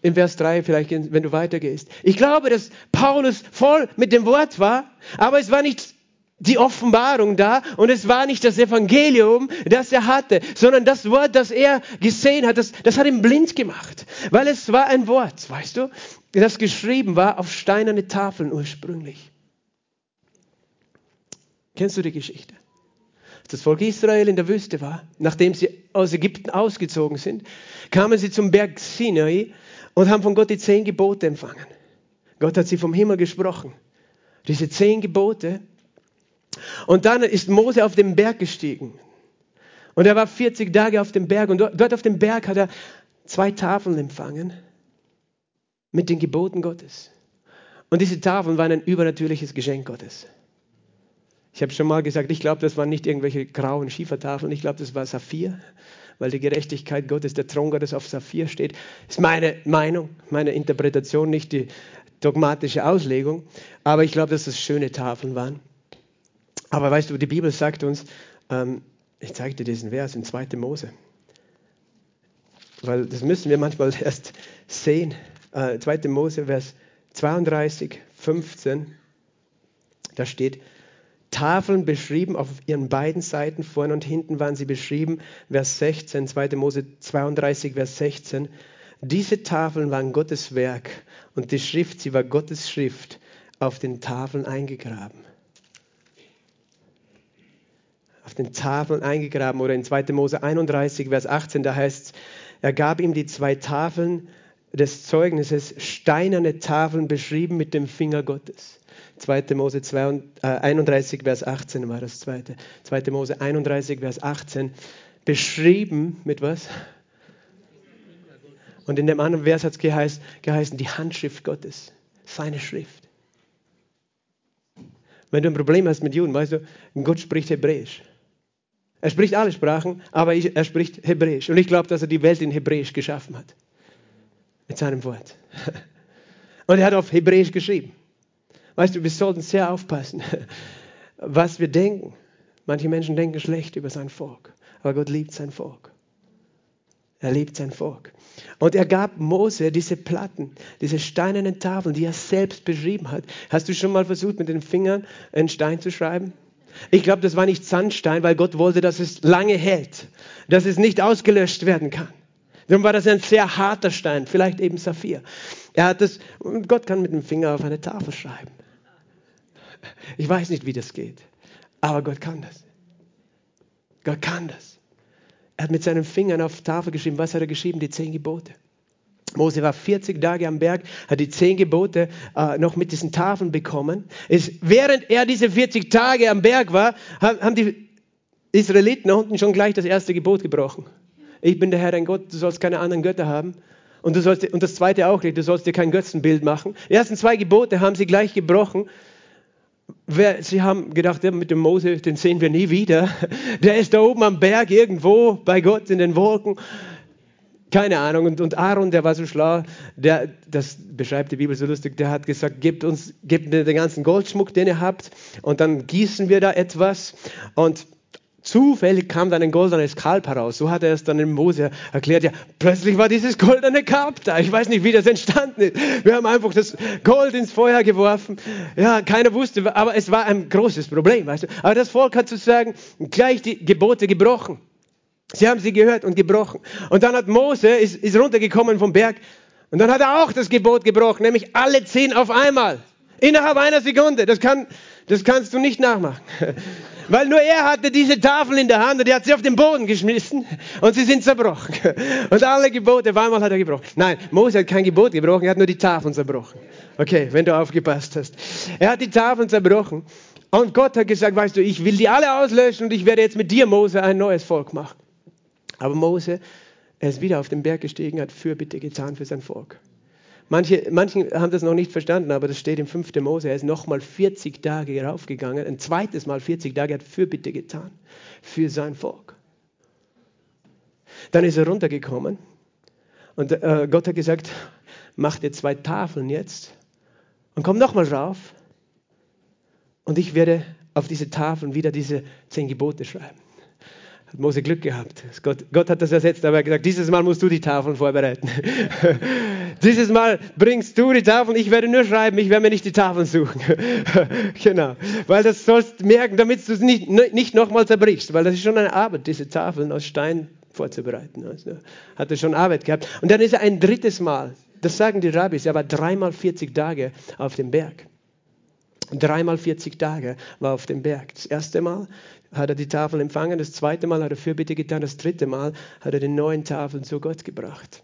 In Vers 3 vielleicht, wenn du weitergehst. Ich glaube, dass Paulus voll mit dem Wort war, aber es war nicht die Offenbarung da und es war nicht das Evangelium, das er hatte, sondern das Wort, das er gesehen hat, das, das hat ihn blind gemacht, weil es war ein Wort, weißt du, das geschrieben war auf steinerne Tafeln ursprünglich. Kennst du die Geschichte? Das Volk Israel in der Wüste war, nachdem sie aus Ägypten ausgezogen sind, kamen sie zum Berg Sinai und haben von Gott die zehn Gebote empfangen. Gott hat sie vom Himmel gesprochen. Diese zehn Gebote. Und dann ist Mose auf den Berg gestiegen. Und er war 40 Tage auf dem Berg. Und dort auf dem Berg hat er zwei Tafeln empfangen mit den Geboten Gottes. Und diese Tafeln waren ein übernatürliches Geschenk Gottes. Ich habe schon mal gesagt, ich glaube, das waren nicht irgendwelche grauen Schiefertafeln, ich glaube, das war Saphir, weil die Gerechtigkeit Gottes, der Thron Gottes auf Saphir steht. Ist meine Meinung, meine Interpretation, nicht die dogmatische Auslegung, aber ich glaube, dass das schöne Tafeln waren. Aber weißt du, die Bibel sagt uns, ähm, ich zeige dir diesen Vers in 2. Mose, weil das müssen wir manchmal (laughs) erst sehen. Äh, 2. Mose, Vers 32, 15, da steht, Tafeln beschrieben, auf ihren beiden Seiten, vorne und hinten waren sie beschrieben, Vers 16, 2. Mose 32, Vers 16. Diese Tafeln waren Gottes Werk und die Schrift, sie war Gottes Schrift, auf den Tafeln eingegraben. Auf den Tafeln eingegraben oder in 2. Mose 31, Vers 18, da heißt es, er gab ihm die zwei Tafeln des Zeugnisses, steinerne Tafeln beschrieben mit dem Finger Gottes. 2. Mose 31, äh, Vers 18 war das zweite. 2. Mose 31, Vers 18. Beschrieben mit was? Und in dem anderen Vers hat es geheißen, geheißen, die Handschrift Gottes, seine Schrift. Wenn du ein Problem hast mit Juden, weißt du, Gott spricht Hebräisch. Er spricht alle Sprachen, aber er spricht Hebräisch. Und ich glaube, dass er die Welt in Hebräisch geschaffen hat. Mit seinem Wort. Und er hat auf Hebräisch geschrieben. Weißt du, wir sollten sehr aufpassen, was wir denken. Manche Menschen denken schlecht über sein Volk, aber Gott liebt sein Volk. Er liebt sein Volk. Und er gab Mose diese Platten, diese steinernen Tafeln, die er selbst beschrieben hat. Hast du schon mal versucht, mit den Fingern einen Stein zu schreiben? Ich glaube, das war nicht Sandstein, weil Gott wollte, dass es lange hält, dass es nicht ausgelöscht werden kann. Darum war das ein sehr harter Stein, vielleicht eben Saphir. Er hat das, Gott kann mit dem Finger auf eine Tafel schreiben. Ich weiß nicht, wie das geht, aber Gott kann das. Gott kann das. Er hat mit seinen Fingern auf Tafel geschrieben. Was hat er geschrieben? Die zehn Gebote. Mose war 40 Tage am Berg, hat die zehn Gebote äh, noch mit diesen Tafeln bekommen. Es, während er diese 40 Tage am Berg war, haben die Israeliten unten schon gleich das erste Gebot gebrochen. Ich bin der Herr dein Gott, du sollst keine anderen Götter haben. Und, du sollst, und das zweite auch nicht, du sollst dir kein Götzenbild machen. Die ersten zwei Gebote haben sie gleich gebrochen Sie haben gedacht, mit dem Mose, den sehen wir nie wieder. Der ist da oben am Berg irgendwo bei Gott in den Wolken. Keine Ahnung. Und, und Aaron, der war so schlau, der, das beschreibt die Bibel so lustig, der hat gesagt, gebt uns, gebt mir den ganzen Goldschmuck, den ihr habt, und dann gießen wir da etwas. Und Zufällig kam dann ein goldenes Kalb heraus. So hat er es dann in Mose erklärt. Ja, plötzlich war dieses goldene Kalb da. Ich weiß nicht, wie das entstanden ist. Wir haben einfach das Gold ins Feuer geworfen. Ja, keiner wusste, aber es war ein großes Problem, weißt du. Aber das Volk hat sozusagen gleich die Gebote gebrochen. Sie haben sie gehört und gebrochen. Und dann hat Mose, ist, ist runtergekommen vom Berg und dann hat er auch das Gebot gebrochen, nämlich alle zehn auf einmal. Innerhalb einer Sekunde. Das, kann, das kannst du nicht nachmachen. Weil nur er hatte diese Tafel in der Hand und er hat sie auf den Boden geschmissen und sie sind zerbrochen. Und alle Gebote einmal hat er gebrochen. Nein, Mose hat kein Gebot gebrochen, er hat nur die Tafeln zerbrochen. Okay, wenn du aufgepasst hast. Er hat die Tafeln zerbrochen und Gott hat gesagt, weißt du, ich will die alle auslöschen und ich werde jetzt mit dir, Mose, ein neues Volk machen. Aber Mose, er ist wieder auf den Berg gestiegen, hat Fürbitte getan für sein Volk. Manche, manche haben das noch nicht verstanden, aber das steht im 5. Mose. Er ist nochmal 40 Tage raufgegangen, ein zweites Mal 40 Tage, hat Fürbitte getan für sein Volk. Dann ist er runtergekommen und äh, Gott hat gesagt, mach dir zwei Tafeln jetzt und komm nochmal rauf und ich werde auf diese Tafeln wieder diese zehn Gebote schreiben hat Mose Glück gehabt. Gott, Gott hat das ersetzt, aber er hat gesagt, dieses Mal musst du die Tafeln vorbereiten. (laughs) dieses Mal bringst du die Tafeln, ich werde nur schreiben, ich werde mir nicht die Tafeln suchen. (laughs) genau, weil das sollst merken, damit du es nicht, nicht nochmal zerbrichst, weil das ist schon eine Arbeit, diese Tafeln aus Stein vorzubereiten. Also, hat er schon Arbeit gehabt. Und dann ist er ein drittes Mal, das sagen die Rabbis, er war dreimal 40 Tage auf dem Berg. Dreimal 40 Tage war auf dem Berg. Das erste Mal hat er die Tafel empfangen, das zweite Mal hat er Fürbitte getan, das dritte Mal hat er die neuen Tafeln zu Gott gebracht.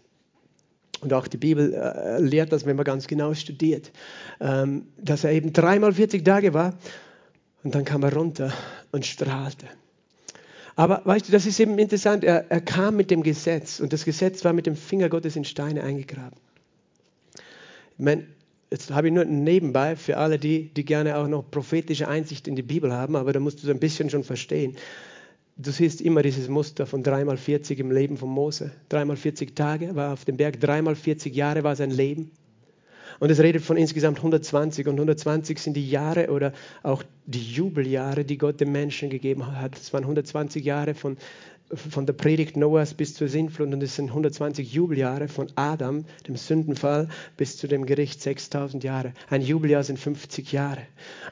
Und auch die Bibel äh, lehrt das, wenn man ganz genau studiert, ähm, dass er eben dreimal 40 Tage war und dann kam er runter und strahlte. Aber weißt du, das ist eben interessant, er, er kam mit dem Gesetz und das Gesetz war mit dem Finger Gottes in Steine eingegraben. Ich meine, Jetzt habe ich nur nebenbei für alle die, die gerne auch noch prophetische Einsicht in die Bibel haben, aber da musst du so ein bisschen schon verstehen. Du siehst immer dieses Muster von dreimal 40 im Leben von Mose. Dreimal 40 Tage war auf dem Berg, dreimal 40 Jahre war sein Leben. Und es redet von insgesamt 120 und 120 sind die Jahre oder auch die Jubeljahre, die Gott dem Menschen gegeben hat. Es waren 120 Jahre von von der Predigt Noahs bis zur Sintflut und es sind 120 Jubeljahre von Adam, dem Sündenfall, bis zu dem Gericht 6000 Jahre. Ein Jubeljahr sind 50 Jahre.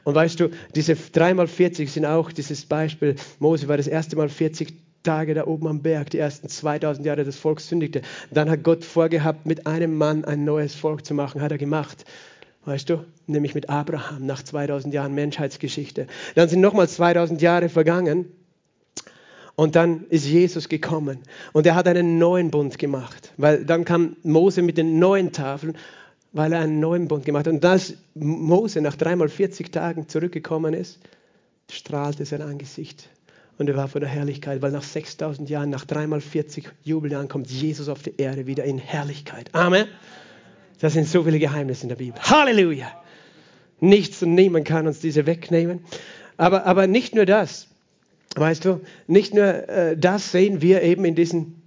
Und weißt du, diese dreimal 40 sind auch dieses Beispiel. Mose war das erste Mal 40 Tage da oben am Berg, die ersten 2000 Jahre das Volk sündigte. Dann hat Gott vorgehabt, mit einem Mann ein neues Volk zu machen, hat er gemacht. Weißt du, nämlich mit Abraham nach 2000 Jahren Menschheitsgeschichte. Dann sind nochmal 2000 Jahre vergangen und dann ist Jesus gekommen und er hat einen neuen Bund gemacht, weil dann kam Mose mit den neuen Tafeln, weil er einen neuen Bund gemacht hat. Und als Mose nach dreimal 40 Tagen zurückgekommen ist, strahlte sein Angesicht und er war vor der Herrlichkeit, weil nach 6000 Jahren, nach dreimal 40 Jubeljahren kommt Jesus auf die Erde wieder in Herrlichkeit. Amen. Das sind so viele Geheimnisse in der Bibel. Halleluja. Nichts und niemand kann uns diese wegnehmen. Aber, aber nicht nur das. Weißt du, nicht nur äh, das sehen wir eben in, diesen,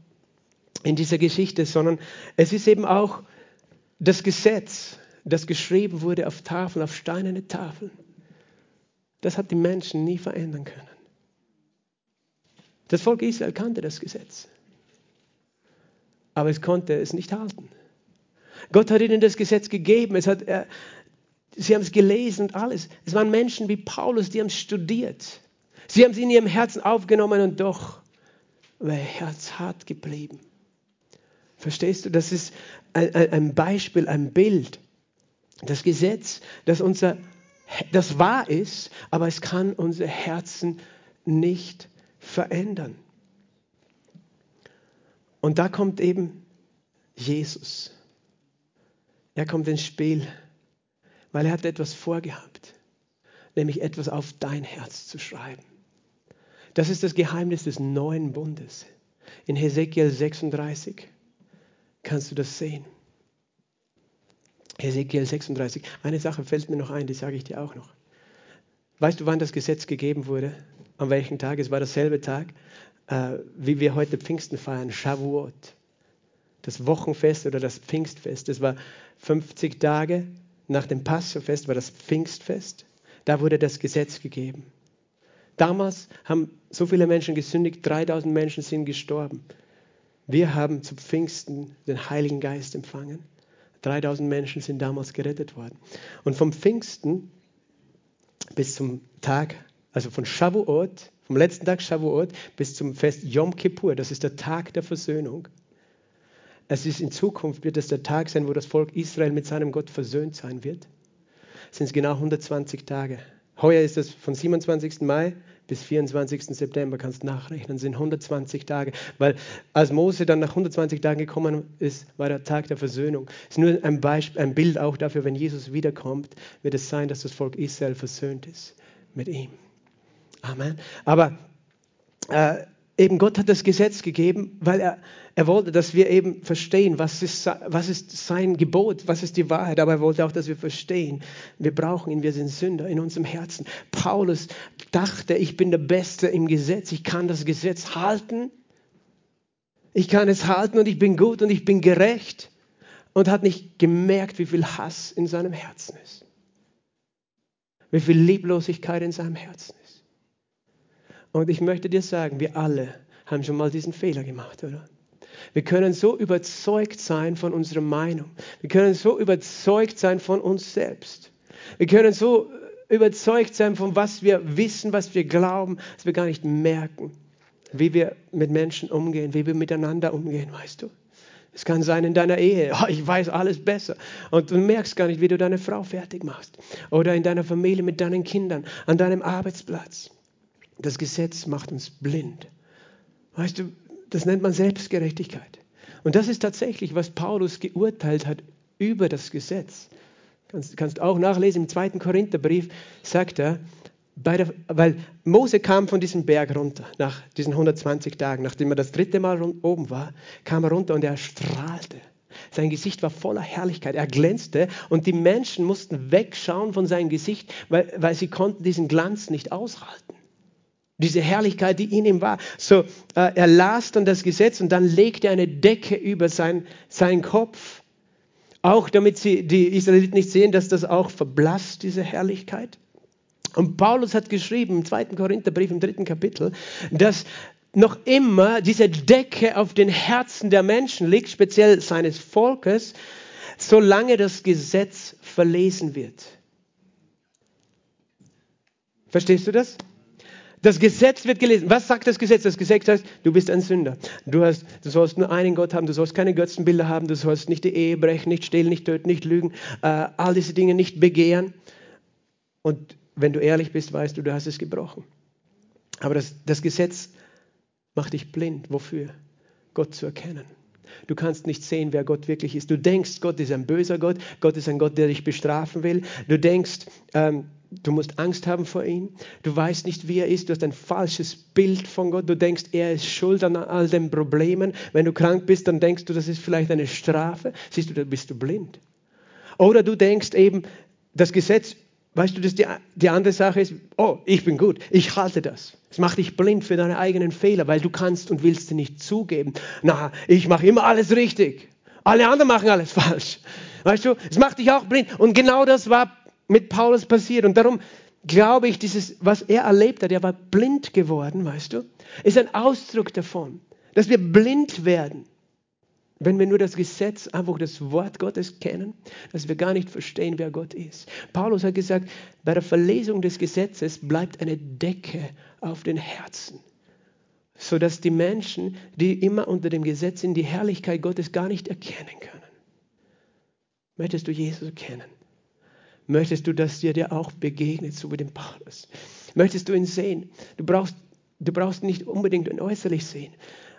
in dieser Geschichte, sondern es ist eben auch das Gesetz, das geschrieben wurde auf Tafeln, auf steinerne Tafeln. Das hat die Menschen nie verändern können. Das Volk Israel kannte das Gesetz, aber es konnte es nicht halten. Gott hat ihnen das Gesetz gegeben, es hat, äh, sie haben es gelesen und alles. Es waren Menschen wie Paulus, die haben es studiert. Sie haben sie in ihrem Herzen aufgenommen und doch war ihr Herz hart geblieben. Verstehst du? Das ist ein, Beispiel, ein Bild. Das Gesetz, das unser, das wahr ist, aber es kann unsere Herzen nicht verändern. Und da kommt eben Jesus. Er kommt ins Spiel, weil er hat etwas vorgehabt, nämlich etwas auf dein Herz zu schreiben. Das ist das Geheimnis des neuen Bundes. In Hesekiel 36 kannst du das sehen. Hesekiel 36. Eine Sache fällt mir noch ein, die sage ich dir auch noch. Weißt du, wann das Gesetz gegeben wurde? An welchem Tag? Es war derselbe Tag, äh, wie wir heute Pfingsten feiern, Shavuot. Das Wochenfest oder das Pfingstfest. Das war 50 Tage nach dem Passafest, war das Pfingstfest. Da wurde das Gesetz gegeben. Damals haben so viele Menschen gesündigt, 3000 Menschen sind gestorben. Wir haben zu Pfingsten den Heiligen Geist empfangen. 3000 Menschen sind damals gerettet worden. Und vom Pfingsten bis zum Tag, also von Shavuot, vom letzten Tag Shavuot bis zum Fest Yom Kippur, das ist der Tag der Versöhnung. Es ist in Zukunft, wird es der Tag sein, wo das Volk Israel mit seinem Gott versöhnt sein wird. Es sind genau 120 Tage. Heuer ist es von 27. Mai bis 24. September, kannst nachrechnen, sind 120 Tage. Weil als Mose dann nach 120 Tagen gekommen ist, war der Tag der Versöhnung. Es ist nur ein, Beispiel, ein Bild auch dafür, wenn Jesus wiederkommt, wird es sein, dass das Volk Israel versöhnt ist mit ihm. Amen. Aber äh, eben Gott hat das Gesetz gegeben, weil er, er wollte, dass wir eben verstehen, was ist, was ist sein Gebot, was ist die Wahrheit. Aber er wollte auch, dass wir verstehen, wir brauchen ihn, wir sind Sünder in unserem Herzen. Paulus dachte, ich bin der Beste im Gesetz, ich kann das Gesetz halten. Ich kann es halten und ich bin gut und ich bin gerecht. Und hat nicht gemerkt, wie viel Hass in seinem Herzen ist. Wie viel Lieblosigkeit in seinem Herzen. Und ich möchte dir sagen, wir alle haben schon mal diesen Fehler gemacht, oder? Wir können so überzeugt sein von unserer Meinung. Wir können so überzeugt sein von uns selbst. Wir können so überzeugt sein von was wir wissen, was wir glauben, dass wir gar nicht merken, wie wir mit Menschen umgehen, wie wir miteinander umgehen, weißt du. Es kann sein in deiner Ehe, oh, (laughs) ich weiß alles besser. Und du merkst gar nicht, wie du deine Frau fertig machst. Oder in deiner Familie mit deinen Kindern, an deinem Arbeitsplatz. Das Gesetz macht uns blind. Weißt du, das nennt man Selbstgerechtigkeit. Und das ist tatsächlich, was Paulus geurteilt hat über das Gesetz. Kannst, kannst auch nachlesen, im zweiten Korintherbrief sagt er, der, weil Mose kam von diesem Berg runter, nach diesen 120 Tagen, nachdem er das dritte Mal oben war, kam er runter und er strahlte. Sein Gesicht war voller Herrlichkeit, er glänzte und die Menschen mussten wegschauen von seinem Gesicht, weil, weil sie konnten diesen Glanz nicht aushalten diese Herrlichkeit, die in ihm war. So, äh, er las dann das Gesetz und dann legte er eine Decke über sein, seinen Kopf, auch damit sie, die Israeliten nicht sehen, dass das auch verblasst, diese Herrlichkeit. Und Paulus hat geschrieben im zweiten Korintherbrief im dritten Kapitel, dass noch immer diese Decke auf den Herzen der Menschen liegt, speziell seines Volkes, solange das Gesetz verlesen wird. Verstehst du das? Das Gesetz wird gelesen. Was sagt das Gesetz? Das Gesetz heißt, du bist ein Sünder. Du, hast, du sollst nur einen Gott haben, du sollst keine Götzenbilder haben, du sollst nicht die Ehe brechen, nicht stehlen, nicht töten, nicht lügen, äh, all diese Dinge nicht begehren. Und wenn du ehrlich bist, weißt du, du hast es gebrochen. Aber das, das Gesetz macht dich blind. Wofür? Gott zu erkennen. Du kannst nicht sehen, wer Gott wirklich ist. Du denkst, Gott ist ein böser Gott. Gott ist ein Gott, der dich bestrafen will. Du denkst, ähm, Du musst Angst haben vor ihm. Du weißt nicht, wie er ist. Du hast ein falsches Bild von Gott. Du denkst, er ist schuld an all den Problemen. Wenn du krank bist, dann denkst du, das ist vielleicht eine Strafe. Siehst du, da bist du blind. Oder du denkst eben, das Gesetz, weißt du, dass die, die andere Sache ist, oh, ich bin gut, ich halte das. Es macht dich blind für deine eigenen Fehler, weil du kannst und willst sie nicht zugeben. Na, ich mache immer alles richtig. Alle anderen machen alles (laughs) falsch. Weißt du, es macht dich auch blind. Und genau das war mit Paulus passiert. Und darum glaube ich, dieses, was er erlebt hat, er war blind geworden, weißt du, ist ein Ausdruck davon, dass wir blind werden, wenn wir nur das Gesetz, einfach das Wort Gottes kennen, dass wir gar nicht verstehen, wer Gott ist. Paulus hat gesagt, bei der Verlesung des Gesetzes bleibt eine Decke auf den Herzen, sodass die Menschen, die immer unter dem Gesetz sind, die Herrlichkeit Gottes gar nicht erkennen können. Möchtest du Jesus kennen? Möchtest du, dass dir der auch begegnet, so wie dem Paulus? Möchtest du ihn sehen? Du brauchst, du brauchst nicht unbedingt ihn äußerlich sehen.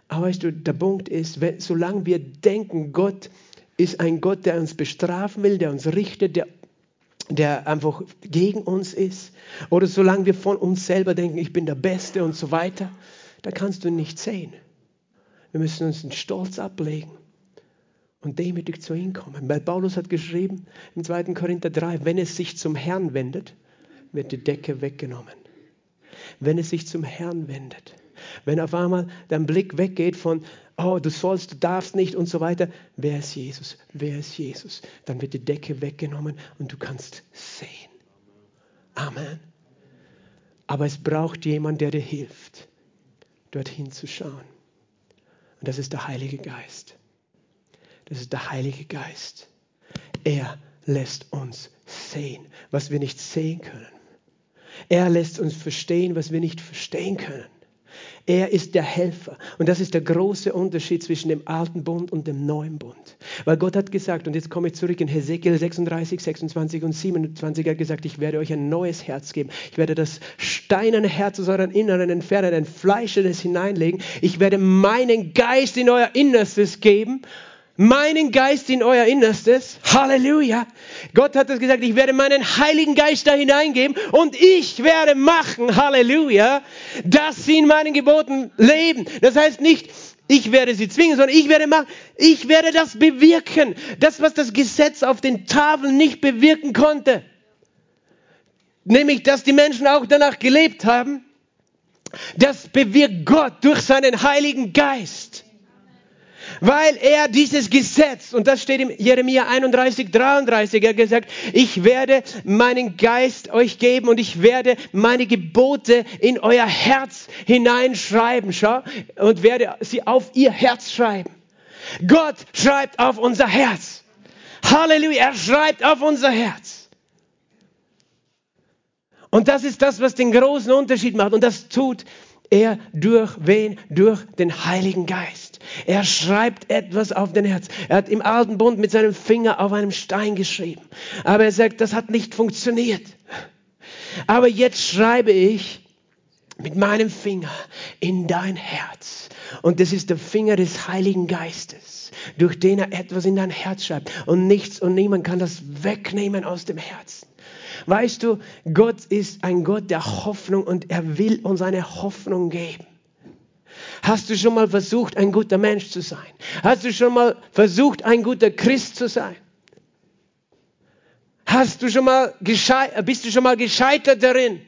Aber weißt du, der Punkt ist, wenn, solange wir denken, Gott ist ein Gott, der uns bestrafen will, der uns richtet, der, der einfach gegen uns ist, oder solange wir von uns selber denken, ich bin der Beste und so weiter, da kannst du ihn nicht sehen. Wir müssen uns den Stolz ablegen und demütig zu ihm kommen. Weil Paulus hat geschrieben im 2. Korinther 3, wenn es sich zum Herrn wendet, wird die Decke weggenommen. Wenn es sich zum Herrn wendet. Wenn auf einmal dein Blick weggeht von, oh, du sollst, du darfst nicht und so weiter. Wer ist Jesus? Wer ist Jesus? Dann wird die Decke weggenommen und du kannst sehen. Amen. Aber es braucht jemand, der dir hilft, dorthin zu schauen. Und das ist der Heilige Geist. Das ist der Heilige Geist. Er lässt uns sehen, was wir nicht sehen können. Er lässt uns verstehen, was wir nicht verstehen können. Er ist der Helfer. Und das ist der große Unterschied zwischen dem alten Bund und dem neuen Bund. Weil Gott hat gesagt, und jetzt komme ich zurück in Hesekiel 36, 26 und 27, er hat gesagt, ich werde euch ein neues Herz geben. Ich werde das steinerne Herz aus euren Inneren entfernen, ein fleischendes hineinlegen. Ich werde meinen Geist in euer Innerstes geben meinen Geist in euer Innerstes. Halleluja. Gott hat es gesagt, ich werde meinen Heiligen Geist da hineingeben und ich werde machen, Halleluja, dass sie in meinen Geboten leben. Das heißt nicht, ich werde sie zwingen, sondern ich werde machen, ich werde das bewirken. Das, was das Gesetz auf den Tafeln nicht bewirken konnte. Nämlich, dass die Menschen auch danach gelebt haben. Das bewirkt Gott durch seinen Heiligen Geist weil er dieses Gesetz, und das steht im Jeremia 31, 33, er hat gesagt, ich werde meinen Geist euch geben und ich werde meine Gebote in euer Herz hineinschreiben, schau, und werde sie auf ihr Herz schreiben. Gott schreibt auf unser Herz. Halleluja, er schreibt auf unser Herz. Und das ist das, was den großen Unterschied macht. Und das tut er durch wen? Durch den Heiligen Geist. Er schreibt etwas auf den Herz. Er hat im alten Bund mit seinem Finger auf einem Stein geschrieben. Aber er sagt, das hat nicht funktioniert. Aber jetzt schreibe ich mit meinem Finger in dein Herz. Und das ist der Finger des Heiligen Geistes, durch den er etwas in dein Herz schreibt. Und nichts und niemand kann das wegnehmen aus dem Herzen. Weißt du, Gott ist ein Gott der Hoffnung und er will uns eine Hoffnung geben. Hast du schon mal versucht, ein guter Mensch zu sein? Hast du schon mal versucht, ein guter Christ zu sein? Hast du schon mal bist du schon mal gescheitert darin?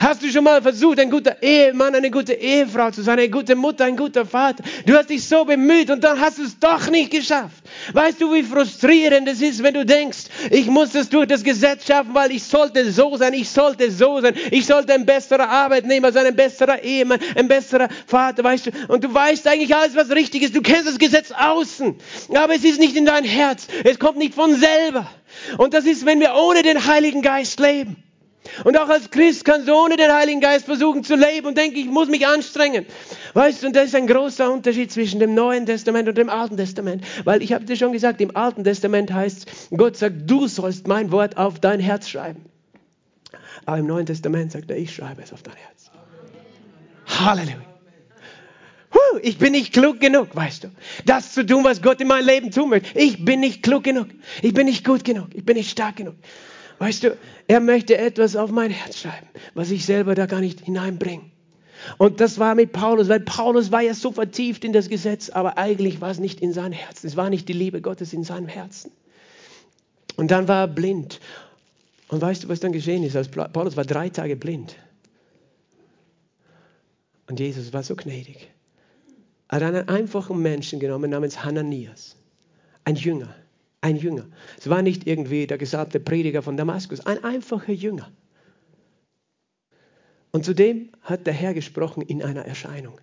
Hast du schon mal versucht, ein guter Ehemann, eine gute Ehefrau zu sein, eine gute Mutter, ein guter Vater? Du hast dich so bemüht und dann hast du es doch nicht geschafft. Weißt du, wie frustrierend es ist, wenn du denkst, ich muss es durch das Gesetz schaffen, weil ich sollte so sein, ich sollte so sein, ich sollte ein besserer Arbeitnehmer sein, ein besserer Ehemann, ein besserer Vater, weißt du? Und du weißt eigentlich alles, was richtig ist. Du kennst das Gesetz außen, aber es ist nicht in dein Herz. Es kommt nicht von selber. Und das ist, wenn wir ohne den Heiligen Geist leben. Und auch als Christ kannst du ohne den Heiligen Geist versuchen zu leben und denken, ich muss mich anstrengen. Weißt du, und das ist ein großer Unterschied zwischen dem Neuen Testament und dem Alten Testament. Weil ich habe dir schon gesagt, im Alten Testament heißt Gott sagt, du sollst mein Wort auf dein Herz schreiben. Aber im Neuen Testament sagt er, ich schreibe es auf dein Herz. Halleluja. Huh, ich bin nicht klug genug, weißt du, das zu tun, was Gott in meinem Leben tun möchte. Ich bin nicht klug genug. Ich bin nicht gut genug. Ich bin nicht stark genug. Weißt du, er möchte etwas auf mein Herz schreiben, was ich selber da gar nicht hineinbringe. Und das war mit Paulus, weil Paulus war ja so vertieft in das Gesetz, aber eigentlich war es nicht in seinem Herzen. Es war nicht die Liebe Gottes in seinem Herzen. Und dann war er blind. Und weißt du, was dann geschehen ist? Also Paulus war drei Tage blind. Und Jesus war so gnädig. Er hat einen einfachen Menschen genommen namens Hananias, ein Jünger ein Jünger. Es war nicht irgendwie der gesalbte Prediger von Damaskus, ein einfacher Jünger. Und zudem hat der Herr gesprochen in einer Erscheinung.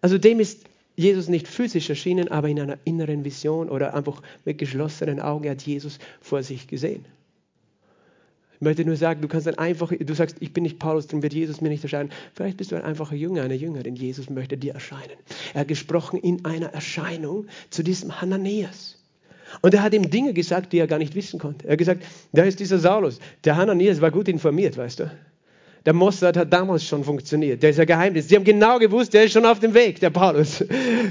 Also dem ist Jesus nicht physisch erschienen, aber in einer inneren Vision oder einfach mit geschlossenen Augen hat Jesus vor sich gesehen. Ich möchte nur sagen, du kannst ein einfacher, du sagst, ich bin nicht Paulus, dann wird Jesus mir nicht erscheinen. Vielleicht bist du ein einfacher Jünger, eine Jüngerin. Jesus möchte dir erscheinen. Er hat gesprochen in einer Erscheinung zu diesem Hananias. Und er hat ihm Dinge gesagt, die er gar nicht wissen konnte. Er hat gesagt, da ist dieser Saulus. Der Hananias war gut informiert, weißt du. Der Mossad hat damals schon funktioniert. Der ist ja Geheimnis. Sie haben genau gewusst, der ist schon auf dem Weg, der Paulus.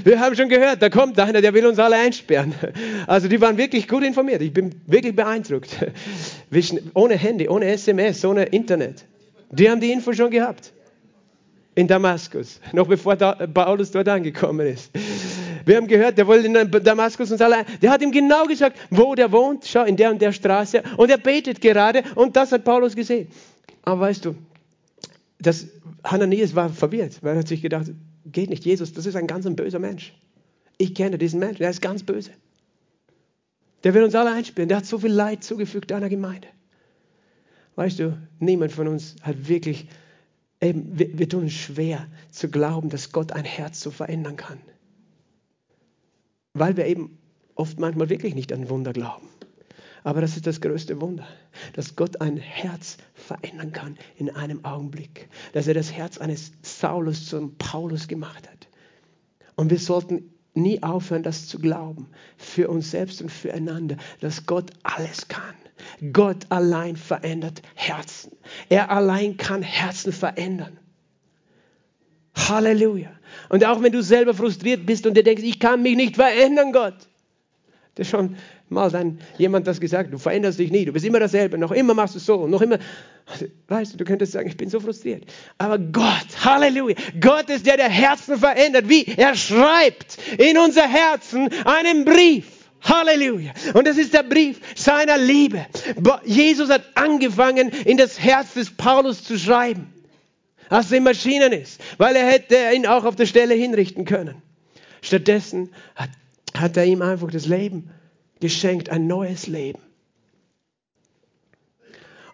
Wir haben schon gehört, da kommt einer, der will uns alle einsperren. Also die waren wirklich gut informiert. Ich bin wirklich beeindruckt. Ohne Handy, ohne SMS, ohne Internet. Die haben die Info schon gehabt. In Damaskus. Noch bevor Paulus dort angekommen ist. Wir haben gehört, der wollte in Damaskus uns allein. Der hat ihm genau gesagt, wo der wohnt. Schau, in der und der Straße. Und er betet gerade. Und das hat Paulus gesehen. Aber weißt du, das, Hananias war verwirrt, weil er hat sich gedacht, geht nicht, Jesus, das ist ein ganz ein böser Mensch. Ich kenne diesen Menschen, der ist ganz böse. Der will uns alle einspielen. Der hat so viel Leid zugefügt einer Gemeinde. Weißt du, niemand von uns hat wirklich, eben, wir, wir tun es schwer zu glauben, dass Gott ein Herz so verändern kann. Weil wir eben oft manchmal wirklich nicht an Wunder glauben. Aber das ist das größte Wunder, dass Gott ein Herz verändern kann in einem Augenblick. Dass er das Herz eines Saulus zum Paulus gemacht hat. Und wir sollten nie aufhören, das zu glauben, für uns selbst und füreinander, dass Gott alles kann. Gott allein verändert Herzen. Er allein kann Herzen verändern. Halleluja. Und auch wenn du selber frustriert bist und dir denkst, ich kann mich nicht verändern, Gott. Das ist schon mal dann jemand das gesagt, du veränderst dich nie, du bist immer dasselbe, noch immer machst du es so und noch immer. Weißt du, du könntest sagen, ich bin so frustriert. Aber Gott, Halleluja, Gott ist der, der Herzen verändert. Wie? Er schreibt in unser Herzen einen Brief. Halleluja. Und das ist der Brief seiner Liebe. Jesus hat angefangen, in das Herz des Paulus zu schreiben, er in Maschinen ist, weil er hätte ihn auch auf der Stelle hinrichten können. Stattdessen hat, hat er ihm einfach das Leben geschenkt, ein neues Leben.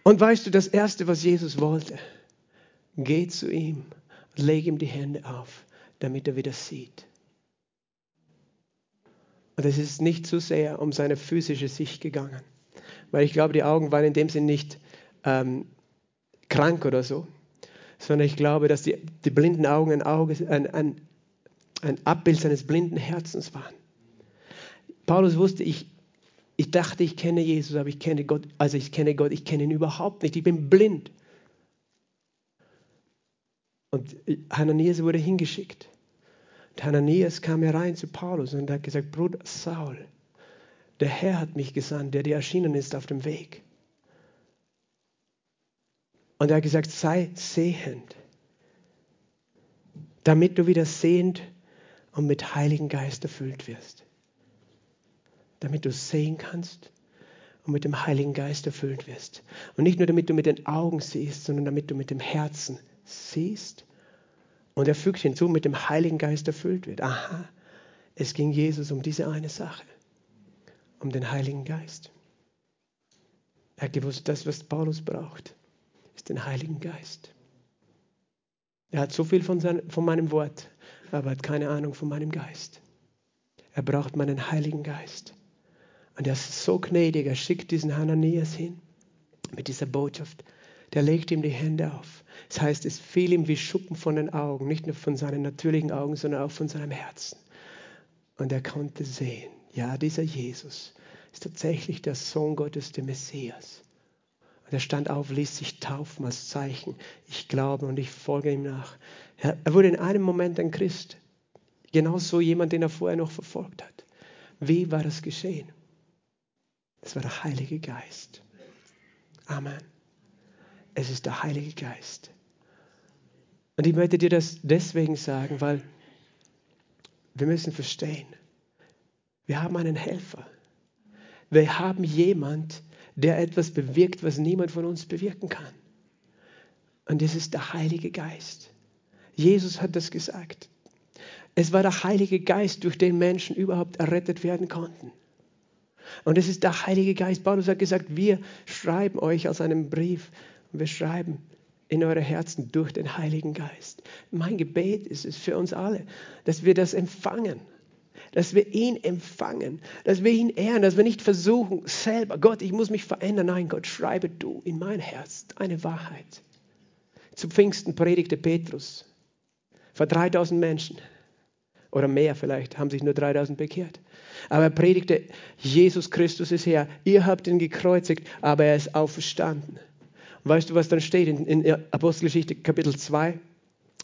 Und weißt du, das Erste, was Jesus wollte, geh zu ihm leg ihm die Hände auf, damit er wieder sieht. Und es ist nicht zu sehr um seine physische Sicht gegangen, weil ich glaube, die Augen waren in dem Sinn nicht ähm, krank oder so, sondern ich glaube, dass die, die blinden Augen ein, Auge, ein, ein, ein Abbild seines blinden Herzens waren. Paulus wusste, ich, ich dachte, ich kenne Jesus, aber ich kenne Gott, also ich kenne Gott, ich kenne ihn überhaupt nicht, ich bin blind. Und Hananias wurde hingeschickt. Und Hananias kam herein zu Paulus und hat gesagt, Bruder Saul, der Herr hat mich gesandt, der dir erschienen ist auf dem Weg. Und er hat gesagt, sei sehend, damit du wieder sehend und mit Heiligen Geist erfüllt wirst damit du sehen kannst und mit dem Heiligen Geist erfüllt wirst. Und nicht nur damit du mit den Augen siehst, sondern damit du mit dem Herzen siehst. Und er fügt hinzu, mit dem Heiligen Geist erfüllt wird. Aha, es ging Jesus um diese eine Sache, um den Heiligen Geist. Er hat gewusst, das, was Paulus braucht, den Heiligen Geist. Er hat so viel von, sein, von meinem Wort, aber hat keine Ahnung von meinem Geist. Er braucht meinen Heiligen Geist. Und er ist so gnädig, er schickt diesen Hananias hin mit dieser Botschaft. Der legt ihm die Hände auf. Das heißt, es fiel ihm wie Schuppen von den Augen, nicht nur von seinen natürlichen Augen, sondern auch von seinem Herzen. Und er konnte sehen, ja, dieser Jesus ist tatsächlich der Sohn Gottes, der Messias. Und er stand auf, ließ sich taufen als Zeichen. Ich glaube und ich folge ihm nach. Er wurde in einem Moment ein Christ. Genauso jemand, den er vorher noch verfolgt hat. Wie war das geschehen? Es war der Heilige Geist. Amen. Es ist der Heilige Geist. Und ich möchte dir das deswegen sagen, weil wir müssen verstehen, wir haben einen Helfer. Wir haben jemand, der etwas bewirkt, was niemand von uns bewirken kann. Und das ist der Heilige Geist. Jesus hat das gesagt. Es war der Heilige Geist, durch den Menschen überhaupt errettet werden konnten. Und es ist der Heilige Geist. Paulus hat gesagt, wir schreiben euch aus einem Brief. Und wir schreiben in eure Herzen durch den Heiligen Geist. Mein Gebet ist es für uns alle, dass wir das empfangen. Dass wir ihn empfangen, dass wir ihn ehren, dass wir nicht versuchen, selber, Gott, ich muss mich verändern. Nein, Gott, schreibe du in mein Herz eine Wahrheit. Zu Pfingsten predigte Petrus vor 3000 Menschen oder mehr vielleicht, haben sich nur 3000 bekehrt. Aber er predigte, Jesus Christus ist Herr. Ihr habt ihn gekreuzigt, aber er ist auferstanden. Weißt du, was dann steht in, in Apostelgeschichte Kapitel 2?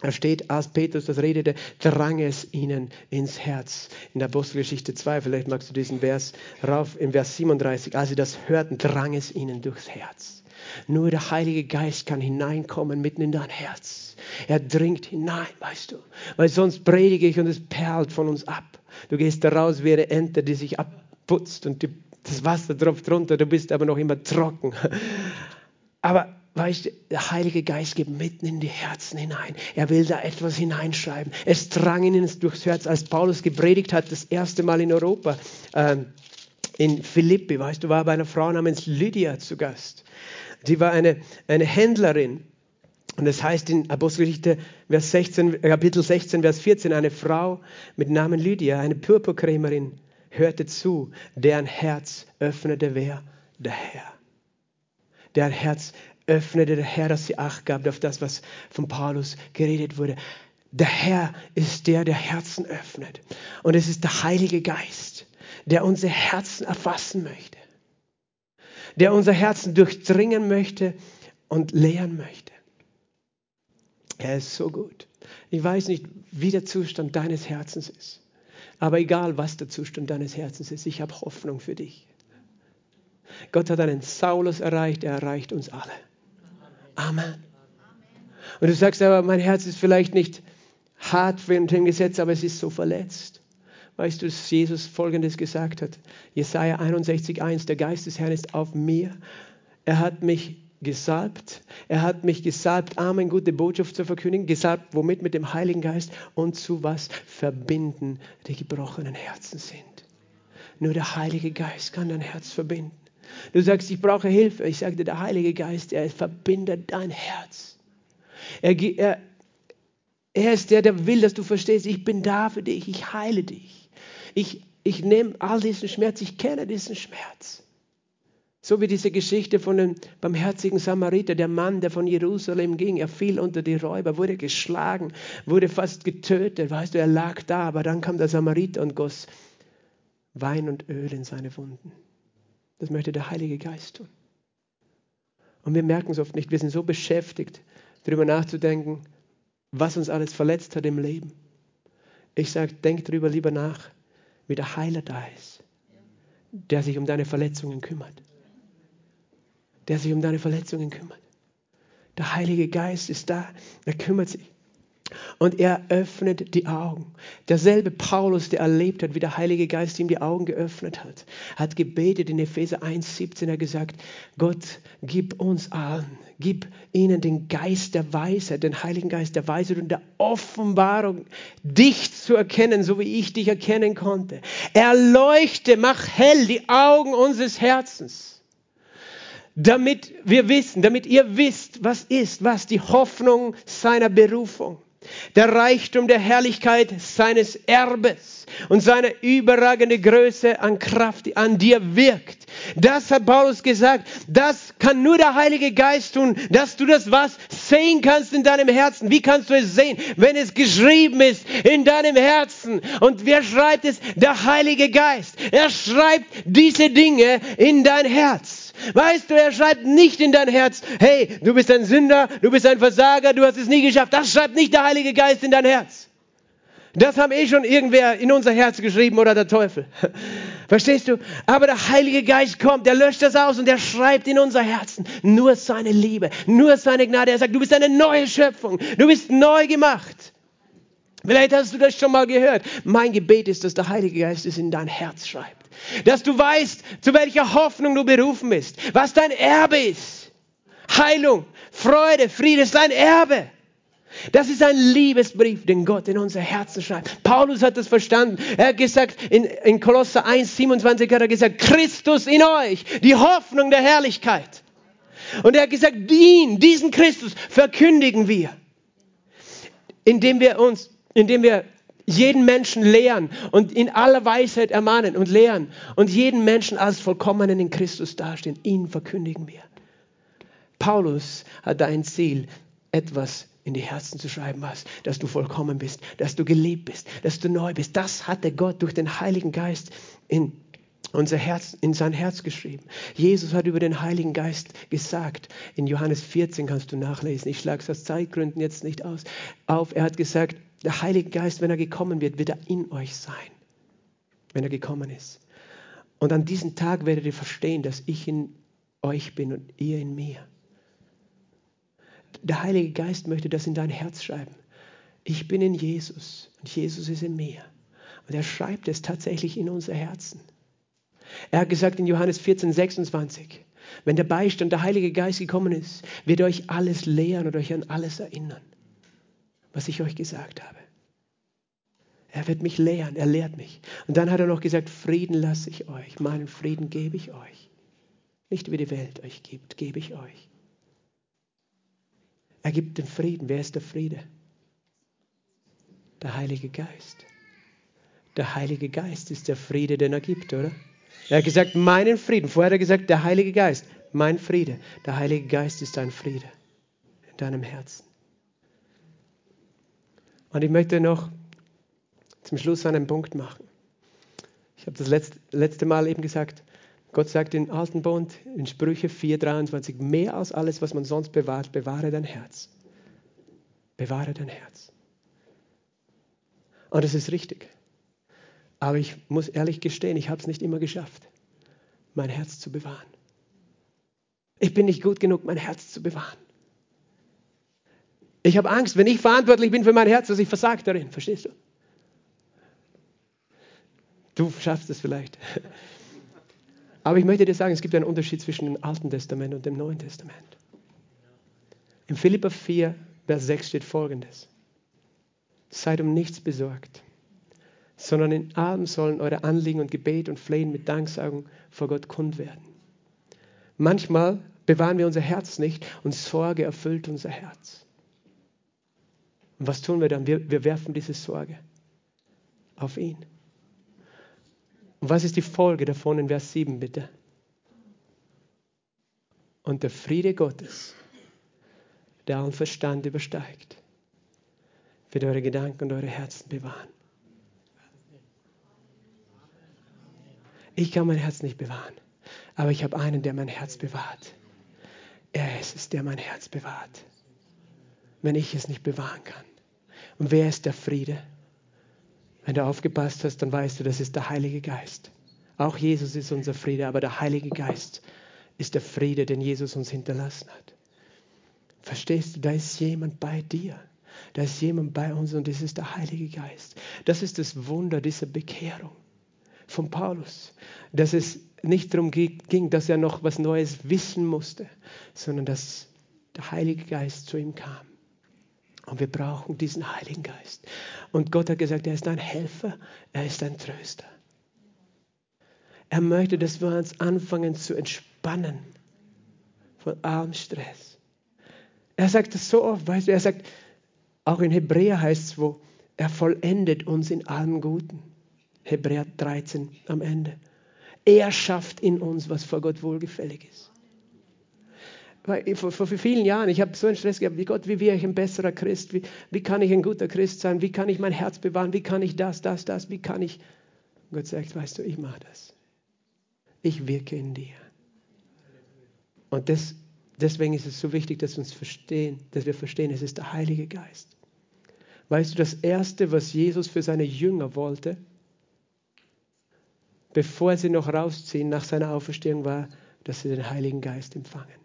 Da steht, als Petrus das redete, drang es ihnen ins Herz. In der Apostelgeschichte 2, vielleicht magst du diesen Vers rauf, in Vers 37, als sie das hörten, drang es ihnen durchs Herz. Nur der Heilige Geist kann hineinkommen mitten in dein Herz. Er dringt hinein, weißt du. Weil sonst predige ich und es perlt von uns ab. Du gehst da raus wie eine Ente, die sich abputzt und die, das Wasser tropft runter, du bist aber noch immer trocken. Aber weißt der Heilige Geist geht mitten in die Herzen hinein. Er will da etwas hineinschreiben. Es drang ihnen durchs Herz, als Paulus gepredigt hat, das erste Mal in Europa, ähm, in Philippi, weißt du, war bei einer Frau namens Lydia zu Gast. Sie war eine, eine Händlerin. Und das heißt in Apostelgeschichte Vers 16, Kapitel 16, Vers 14, eine Frau mit Namen Lydia, eine Purpurkrämerin, hörte zu, deren Herz öffnete wer? Der Herr. Deren Herz öffnete der Herr, dass sie Acht gab auf das, was von Paulus geredet wurde. Der Herr ist der, der Herzen öffnet. Und es ist der Heilige Geist, der unsere Herzen erfassen möchte. Der unser Herzen durchdringen möchte und lehren möchte. Er ist so gut. Ich weiß nicht, wie der Zustand deines Herzens ist. Aber egal, was der Zustand deines Herzens ist, ich habe Hoffnung für dich. Gott hat einen Saulus erreicht, er erreicht uns alle. Amen. Und du sagst aber, mein Herz ist vielleicht nicht hart für den Gesetz, aber es ist so verletzt. Weißt du, dass Jesus Folgendes gesagt hat? Jesaja 61,1: Der Geist des Herrn ist auf mir. Er hat mich gesalbt. Er hat mich gesalbt, Amen, gute Botschaft zu verkündigen. Gesalbt, womit? Mit dem Heiligen Geist und zu was verbinden die gebrochenen Herzen sind. Nur der Heilige Geist kann dein Herz verbinden. Du sagst, ich brauche Hilfe. Ich sage dir, der Heilige Geist, er verbindet dein Herz. Er, er, er ist der, der will, dass du verstehst, ich bin da für dich, ich heile dich. Ich, ich nehme all diesen Schmerz, ich kenne diesen Schmerz. So wie diese Geschichte von dem barmherzigen Samariter, der Mann, der von Jerusalem ging, er fiel unter die Räuber, wurde geschlagen, wurde fast getötet. Weißt du, er lag da, aber dann kam der Samariter und goss Wein und Öl in seine Wunden. Das möchte der Heilige Geist tun. Und wir merken es oft nicht. Wir sind so beschäftigt, darüber nachzudenken, was uns alles verletzt hat im Leben. Ich sage, denk darüber lieber nach, wie der Heiler da ist, der sich um deine Verletzungen kümmert der sich um deine Verletzungen kümmert. Der Heilige Geist ist da, er kümmert sich. Und er öffnet die Augen. Derselbe Paulus, der erlebt hat, wie der Heilige Geist ihm die Augen geöffnet hat, hat gebetet in Epheser 1,17, er gesagt, Gott, gib uns allen, gib ihnen den Geist der Weisheit, den Heiligen Geist der Weisheit und der Offenbarung, dich zu erkennen, so wie ich dich erkennen konnte. Erleuchte, mach hell die Augen unseres Herzens damit wir wissen, damit ihr wisst, was ist, was die Hoffnung seiner Berufung, der Reichtum der Herrlichkeit seines Erbes und seine überragende Größe an Kraft, an dir wirkt. Das hat Paulus gesagt. Das kann nur der Heilige Geist tun, dass du das was sehen kannst in deinem Herzen. Wie kannst du es sehen, wenn es geschrieben ist in deinem Herzen? Und wer schreibt es? Der Heilige Geist. Er schreibt diese Dinge in dein Herz. Weißt du, er schreibt nicht in dein Herz, hey, du bist ein Sünder, du bist ein Versager, du hast es nie geschafft. Das schreibt nicht der Heilige Geist in dein Herz. Das haben eh schon irgendwer in unser Herz geschrieben oder der Teufel. (laughs) Verstehst du? Aber der Heilige Geist kommt, der löscht das aus und der schreibt in unser Herzen nur seine Liebe, nur seine Gnade. Er sagt, du bist eine neue Schöpfung, du bist neu gemacht. Vielleicht hast du das schon mal gehört. Mein Gebet ist, dass der Heilige Geist es in dein Herz schreibt dass du weißt, zu welcher Hoffnung du berufen bist, was dein Erbe ist. Heilung, Freude, Friede ist dein Erbe. Das ist ein Liebesbrief, den Gott in unser Herzen schreibt. Paulus hat das verstanden. Er hat gesagt, in, in Kolosser 1, 27 hat er gesagt, Christus in euch, die Hoffnung der Herrlichkeit. Und er hat gesagt, ihn, diesen Christus verkündigen wir, indem wir uns, indem wir jeden Menschen lehren und in aller Weisheit ermahnen und lehren und jeden Menschen als vollkommenen in Christus dastehen. Ihn verkündigen wir. Paulus hat ein Ziel, etwas in die Herzen zu schreiben was, dass du vollkommen bist, dass du geliebt bist, dass du neu bist. Das hatte Gott durch den Heiligen Geist in unser Herz, in sein Herz geschrieben. Jesus hat über den Heiligen Geist gesagt. In Johannes 14 kannst du nachlesen. Ich schlage es aus Zeitgründen jetzt nicht aus, auf. Er hat gesagt, der Heilige Geist, wenn er gekommen wird, wird er in euch sein, wenn er gekommen ist. Und an diesem Tag werdet ihr verstehen, dass ich in euch bin und ihr in mir. Der Heilige Geist möchte das in dein Herz schreiben. Ich bin in Jesus und Jesus ist in mir. Und er schreibt es tatsächlich in unser Herzen. Er hat gesagt in Johannes 14, 26, wenn der Beistand, der Heilige Geist gekommen ist, wird euch alles lehren und euch an alles erinnern was ich euch gesagt habe. Er wird mich lehren, er lehrt mich. Und dann hat er noch gesagt, Frieden lasse ich euch, meinen Frieden gebe ich euch. Nicht wie die Welt euch gibt, gebe ich euch. Er gibt den Frieden. Wer ist der Friede? Der Heilige Geist. Der Heilige Geist ist der Friede, den er gibt, oder? Er hat gesagt, meinen Frieden. Vorher hat er gesagt, der Heilige Geist, mein Friede. Der Heilige Geist ist dein Friede in deinem Herzen. Und ich möchte noch zum Schluss einen Punkt machen. Ich habe das letzte, Mal eben gesagt, Gott sagt in Alten Bund, in Sprüche 4,23, mehr als alles, was man sonst bewahrt, bewahre dein Herz. Bewahre dein Herz. Und das ist richtig. Aber ich muss ehrlich gestehen, ich habe es nicht immer geschafft, mein Herz zu bewahren. Ich bin nicht gut genug, mein Herz zu bewahren. Ich habe Angst, wenn ich verantwortlich bin für mein Herz, dass ich versage darin. Verstehst du? Du schaffst es vielleicht. (laughs) Aber ich möchte dir sagen, es gibt einen Unterschied zwischen dem Alten Testament und dem Neuen Testament. In Philippa 4, Vers 6 steht folgendes. Seid um nichts besorgt, sondern in allem sollen eure Anliegen und Gebet und Flehen mit Danksagung vor Gott kund werden. Manchmal bewahren wir unser Herz nicht und Sorge erfüllt unser Herz. Und was tun wir dann? Wir, wir werfen diese Sorge auf ihn. Und was ist die Folge davon in Vers 7 bitte? Und der Friede Gottes, der allen Verstand übersteigt, wird eure Gedanken und eure Herzen bewahren. Ich kann mein Herz nicht bewahren, aber ich habe einen, der mein Herz bewahrt. Er ist es, der mein Herz bewahrt, wenn ich es nicht bewahren kann. Und wer ist der Friede? Wenn du aufgepasst hast, dann weißt du, das ist der Heilige Geist. Auch Jesus ist unser Friede, aber der Heilige Geist ist der Friede, den Jesus uns hinterlassen hat. Verstehst du, da ist jemand bei dir. Da ist jemand bei uns und das ist der Heilige Geist. Das ist das Wunder dieser Bekehrung von Paulus. Dass es nicht darum ging, dass er noch was Neues wissen musste, sondern dass der Heilige Geist zu ihm kam. Und wir brauchen diesen Heiligen Geist. Und Gott hat gesagt, er ist ein Helfer, er ist ein Tröster. Er möchte, dass wir uns anfangen zu entspannen von allem Stress. Er sagt das so oft, weißt du, er sagt, auch in Hebräer heißt es, wo er vollendet uns in allem Guten. Hebräer 13 am Ende. Er schafft in uns, was vor Gott wohlgefällig ist vor, vor vielen Jahren, ich habe so einen Stress gehabt, wie Gott, wie wäre ich ein besserer Christ? Wie, wie kann ich ein guter Christ sein? Wie kann ich mein Herz bewahren? Wie kann ich das, das, das? Wie kann ich? Gott sagt, weißt du, ich mache das. Ich wirke in dir. Und das, deswegen ist es so wichtig, dass wir verstehen, dass wir verstehen, es ist der Heilige Geist. Weißt du, das Erste, was Jesus für seine Jünger wollte, bevor sie noch rausziehen nach seiner Auferstehung, war, dass sie den Heiligen Geist empfangen.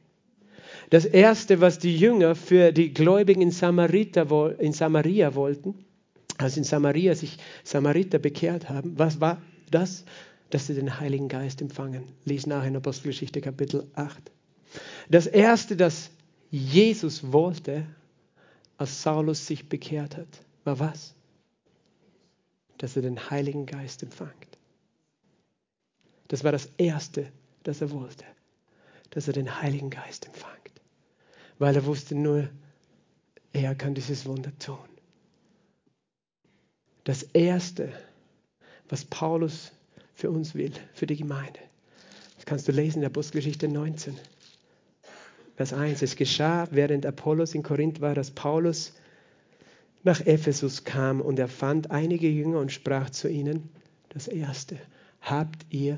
Das Erste, was die Jünger für die Gläubigen in, Samariter, in Samaria wollten, als in Samaria sich Samariter bekehrt haben, was war das? Dass sie den Heiligen Geist empfangen. Lies nach in Apostelgeschichte Kapitel 8. Das Erste, das Jesus wollte, als Saulus sich bekehrt hat, war was? Dass er den Heiligen Geist empfängt. Das war das Erste, das er wollte, dass er den Heiligen Geist empfängt weil er wusste nur, er kann dieses Wunder tun. Das Erste, was Paulus für uns will, für die Gemeinde, das kannst du lesen in der Apostelgeschichte 19, Vers 1. Es geschah, während Apollos in Korinth war, dass Paulus nach Ephesus kam und er fand einige Jünger und sprach zu ihnen, das Erste, habt ihr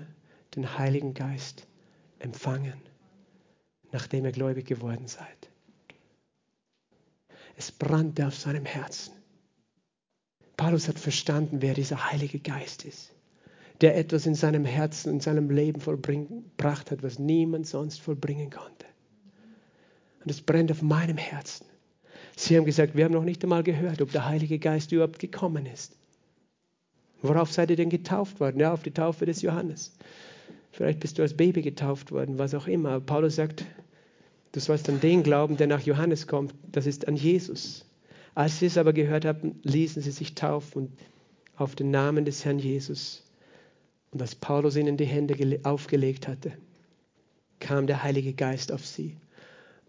den Heiligen Geist empfangen, nachdem ihr gläubig geworden seid. Es brannte auf seinem Herzen. Paulus hat verstanden, wer dieser Heilige Geist ist, der etwas in seinem Herzen, in seinem Leben vollbracht hat, was niemand sonst vollbringen konnte. Und es brennt auf meinem Herzen. Sie haben gesagt, wir haben noch nicht einmal gehört, ob der Heilige Geist überhaupt gekommen ist. Worauf seid ihr denn getauft worden? Ja, auf die Taufe des Johannes. Vielleicht bist du als Baby getauft worden, was auch immer. Paulus sagt, Du sollst an den glauben, der nach Johannes kommt. Das ist an Jesus. Als sie es aber gehört haben, ließen sie sich taufen auf den Namen des Herrn Jesus. Und als Paulus ihnen die Hände aufgelegt hatte, kam der Heilige Geist auf sie.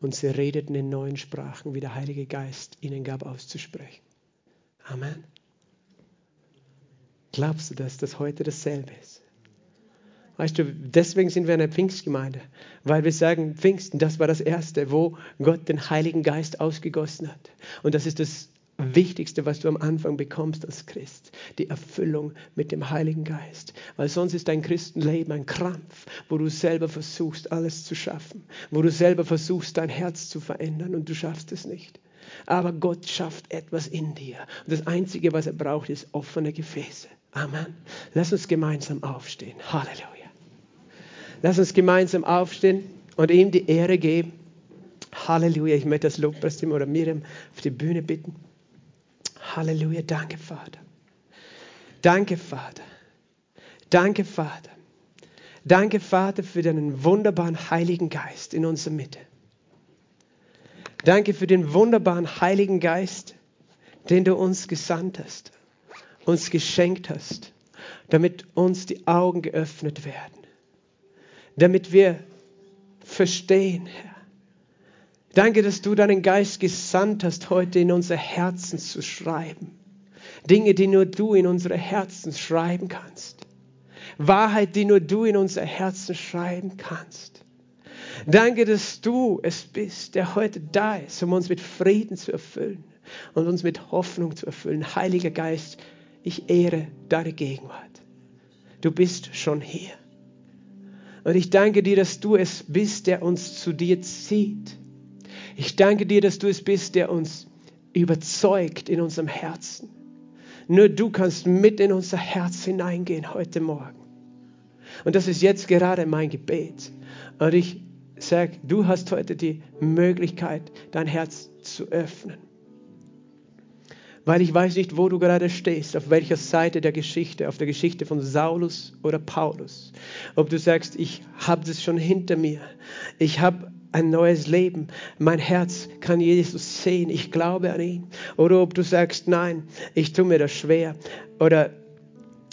und sie redeten in neuen Sprachen, wie der Heilige Geist ihnen gab auszusprechen. Amen. Glaubst du, dass das heute dasselbe ist? Weißt du, deswegen sind wir eine Pfingstgemeinde, weil wir sagen, Pfingsten, das war das Erste, wo Gott den Heiligen Geist ausgegossen hat. Und das ist das Wichtigste, was du am Anfang bekommst als Christ, die Erfüllung mit dem Heiligen Geist. Weil sonst ist dein Christenleben ein Krampf, wo du selber versuchst, alles zu schaffen, wo du selber versuchst, dein Herz zu verändern und du schaffst es nicht. Aber Gott schafft etwas in dir. Und das Einzige, was er braucht, ist offene Gefäße. Amen. Lass uns gemeinsam aufstehen. Halleluja. Lass uns gemeinsam aufstehen und ihm die Ehre geben. Halleluja. Ich möchte das Lobpreisteam oder Miriam auf die Bühne bitten. Halleluja. Danke, Vater. Danke, Vater. Danke, Vater. Danke, Vater, für deinen wunderbaren Heiligen Geist in unserer Mitte. Danke für den wunderbaren Heiligen Geist, den du uns gesandt hast, uns geschenkt hast, damit uns die Augen geöffnet werden damit wir verstehen, Herr. Danke, dass du deinen Geist gesandt hast, heute in unsere Herzen zu schreiben. Dinge, die nur du in unsere Herzen schreiben kannst. Wahrheit, die nur du in unsere Herzen schreiben kannst. Danke, dass du es bist, der heute da ist, um uns mit Frieden zu erfüllen und uns mit Hoffnung zu erfüllen. Heiliger Geist, ich ehre deine Gegenwart. Du bist schon hier. Und ich danke dir, dass du es bist, der uns zu dir zieht. Ich danke dir, dass du es bist, der uns überzeugt in unserem Herzen. Nur du kannst mit in unser Herz hineingehen heute Morgen. Und das ist jetzt gerade mein Gebet. Und ich sage, du hast heute die Möglichkeit, dein Herz zu öffnen weil ich weiß nicht, wo du gerade stehst, auf welcher Seite der Geschichte, auf der Geschichte von Saulus oder Paulus. Ob du sagst, ich habe das schon hinter mir, ich habe ein neues Leben, mein Herz kann Jesus sehen, ich glaube an ihn. Oder ob du sagst, nein, ich tue mir das schwer oder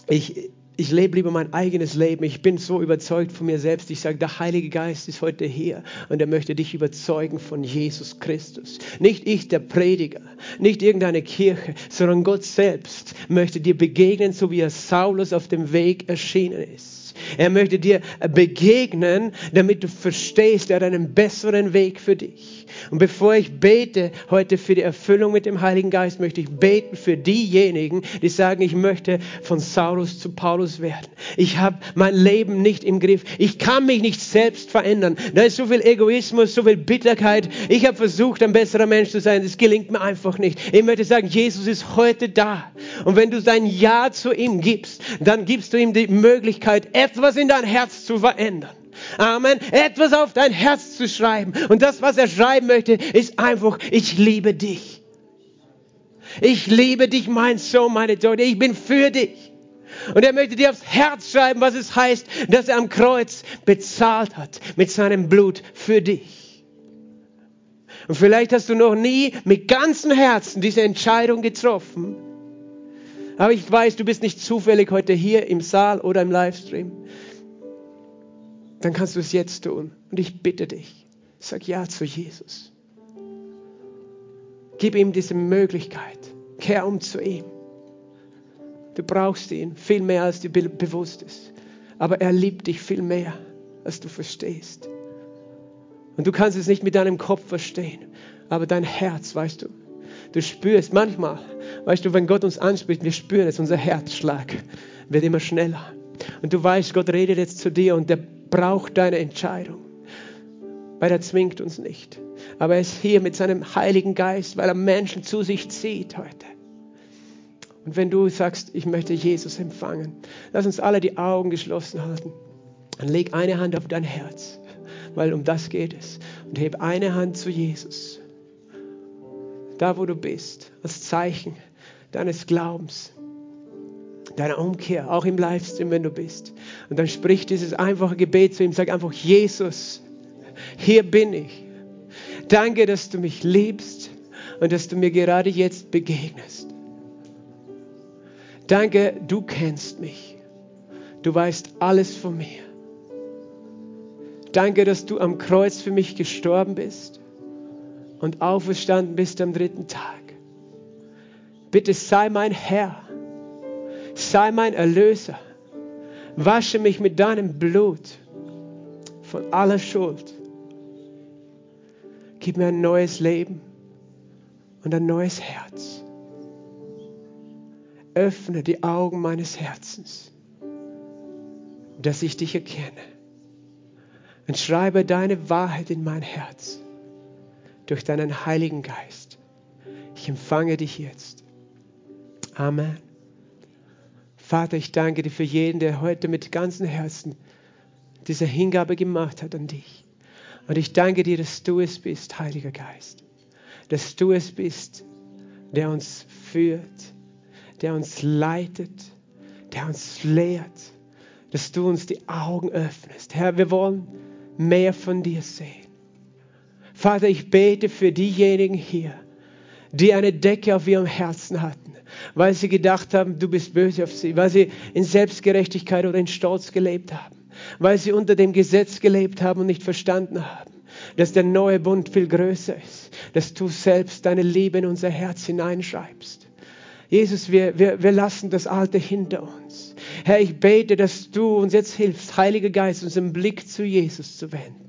ich, ich lebe lieber mein eigenes Leben. Ich bin so überzeugt von mir selbst. Ich sage, der Heilige Geist ist heute hier und er möchte dich überzeugen von Jesus Christus. Nicht ich, der Prediger, nicht irgendeine Kirche, sondern Gott selbst möchte dir begegnen, so wie er Saulus auf dem Weg erschienen ist. Er möchte dir begegnen, damit du verstehst, er hat einen besseren Weg für dich. Und bevor ich bete heute für die Erfüllung mit dem Heiligen Geist, möchte ich beten für diejenigen, die sagen, ich möchte von Saulus zu Paulus werden. Ich habe mein Leben nicht im Griff. Ich kann mich nicht selbst verändern. Da ist so viel Egoismus, so viel Bitterkeit. Ich habe versucht, ein besserer Mensch zu sein. Das gelingt mir einfach nicht. Ich möchte sagen, Jesus ist heute da. Und wenn du dein Ja zu ihm gibst, dann gibst du ihm die Möglichkeit, etwas in dein Herz zu verändern. Amen. Etwas auf dein Herz zu schreiben. Und das, was er schreiben möchte, ist einfach, ich liebe dich. Ich liebe dich, mein Sohn, meine Tochter. Ich bin für dich. Und er möchte dir aufs Herz schreiben, was es heißt, dass er am Kreuz bezahlt hat mit seinem Blut für dich. Und vielleicht hast du noch nie mit ganzem Herzen diese Entscheidung getroffen. Aber ich weiß, du bist nicht zufällig heute hier im Saal oder im Livestream dann kannst du es jetzt tun. Und ich bitte dich, sag Ja zu Jesus. Gib ihm diese Möglichkeit. Kehr um zu ihm. Du brauchst ihn viel mehr, als dir bewusst ist. Aber er liebt dich viel mehr, als du verstehst. Und du kannst es nicht mit deinem Kopf verstehen, aber dein Herz, weißt du, du spürst manchmal, weißt du, wenn Gott uns anspricht, wir spüren es, unser Herzschlag wird immer schneller. Und du weißt, Gott redet jetzt zu dir und der braucht deine Entscheidung, weil er zwingt uns nicht. Aber er ist hier mit seinem Heiligen Geist, weil er Menschen zu sich zieht heute. Und wenn du sagst, ich möchte Jesus empfangen, lass uns alle die Augen geschlossen halten. Dann leg eine Hand auf dein Herz, weil um das geht es. Und heb eine Hand zu Jesus. Da, wo du bist, als Zeichen deines Glaubens deiner Umkehr, auch im Livestream, wenn du bist. Und dann sprich dieses einfache Gebet zu ihm, sag einfach, Jesus, hier bin ich. Danke, dass du mich liebst und dass du mir gerade jetzt begegnest. Danke, du kennst mich. Du weißt alles von mir. Danke, dass du am Kreuz für mich gestorben bist und auferstanden bist am dritten Tag. Bitte sei mein Herr, sei mein Erlöser, wasche mich mit deinem Blut von aller Schuld. Gib mir ein neues Leben und ein neues Herz. Öffne die Augen meines Herzens, dass ich dich erkenne. Und schreibe deine Wahrheit in mein Herz durch deinen Heiligen Geist. Ich empfange dich jetzt. Amen. Vater, ich danke dir für jeden, der heute mit ganzem Herzen diese Hingabe gemacht hat an dich. Und ich danke dir, dass du es bist, Heiliger Geist. Dass du es bist, der uns führt, der uns leitet, der uns lehrt. Dass du uns die Augen öffnest. Herr, wir wollen mehr von dir sehen. Vater, ich bete für diejenigen hier, die eine Decke auf ihrem Herzen hatten, weil sie gedacht haben, du bist böse auf sie, weil sie in Selbstgerechtigkeit oder in Stolz gelebt haben, weil sie unter dem Gesetz gelebt haben und nicht verstanden haben, dass der neue Bund viel größer ist, dass du selbst deine Liebe in unser Herz hineinschreibst. Jesus, wir, wir, wir lassen das Alte hinter uns. Herr, ich bete, dass du uns jetzt hilfst, Heiliger Geist, unseren Blick zu Jesus zu wenden.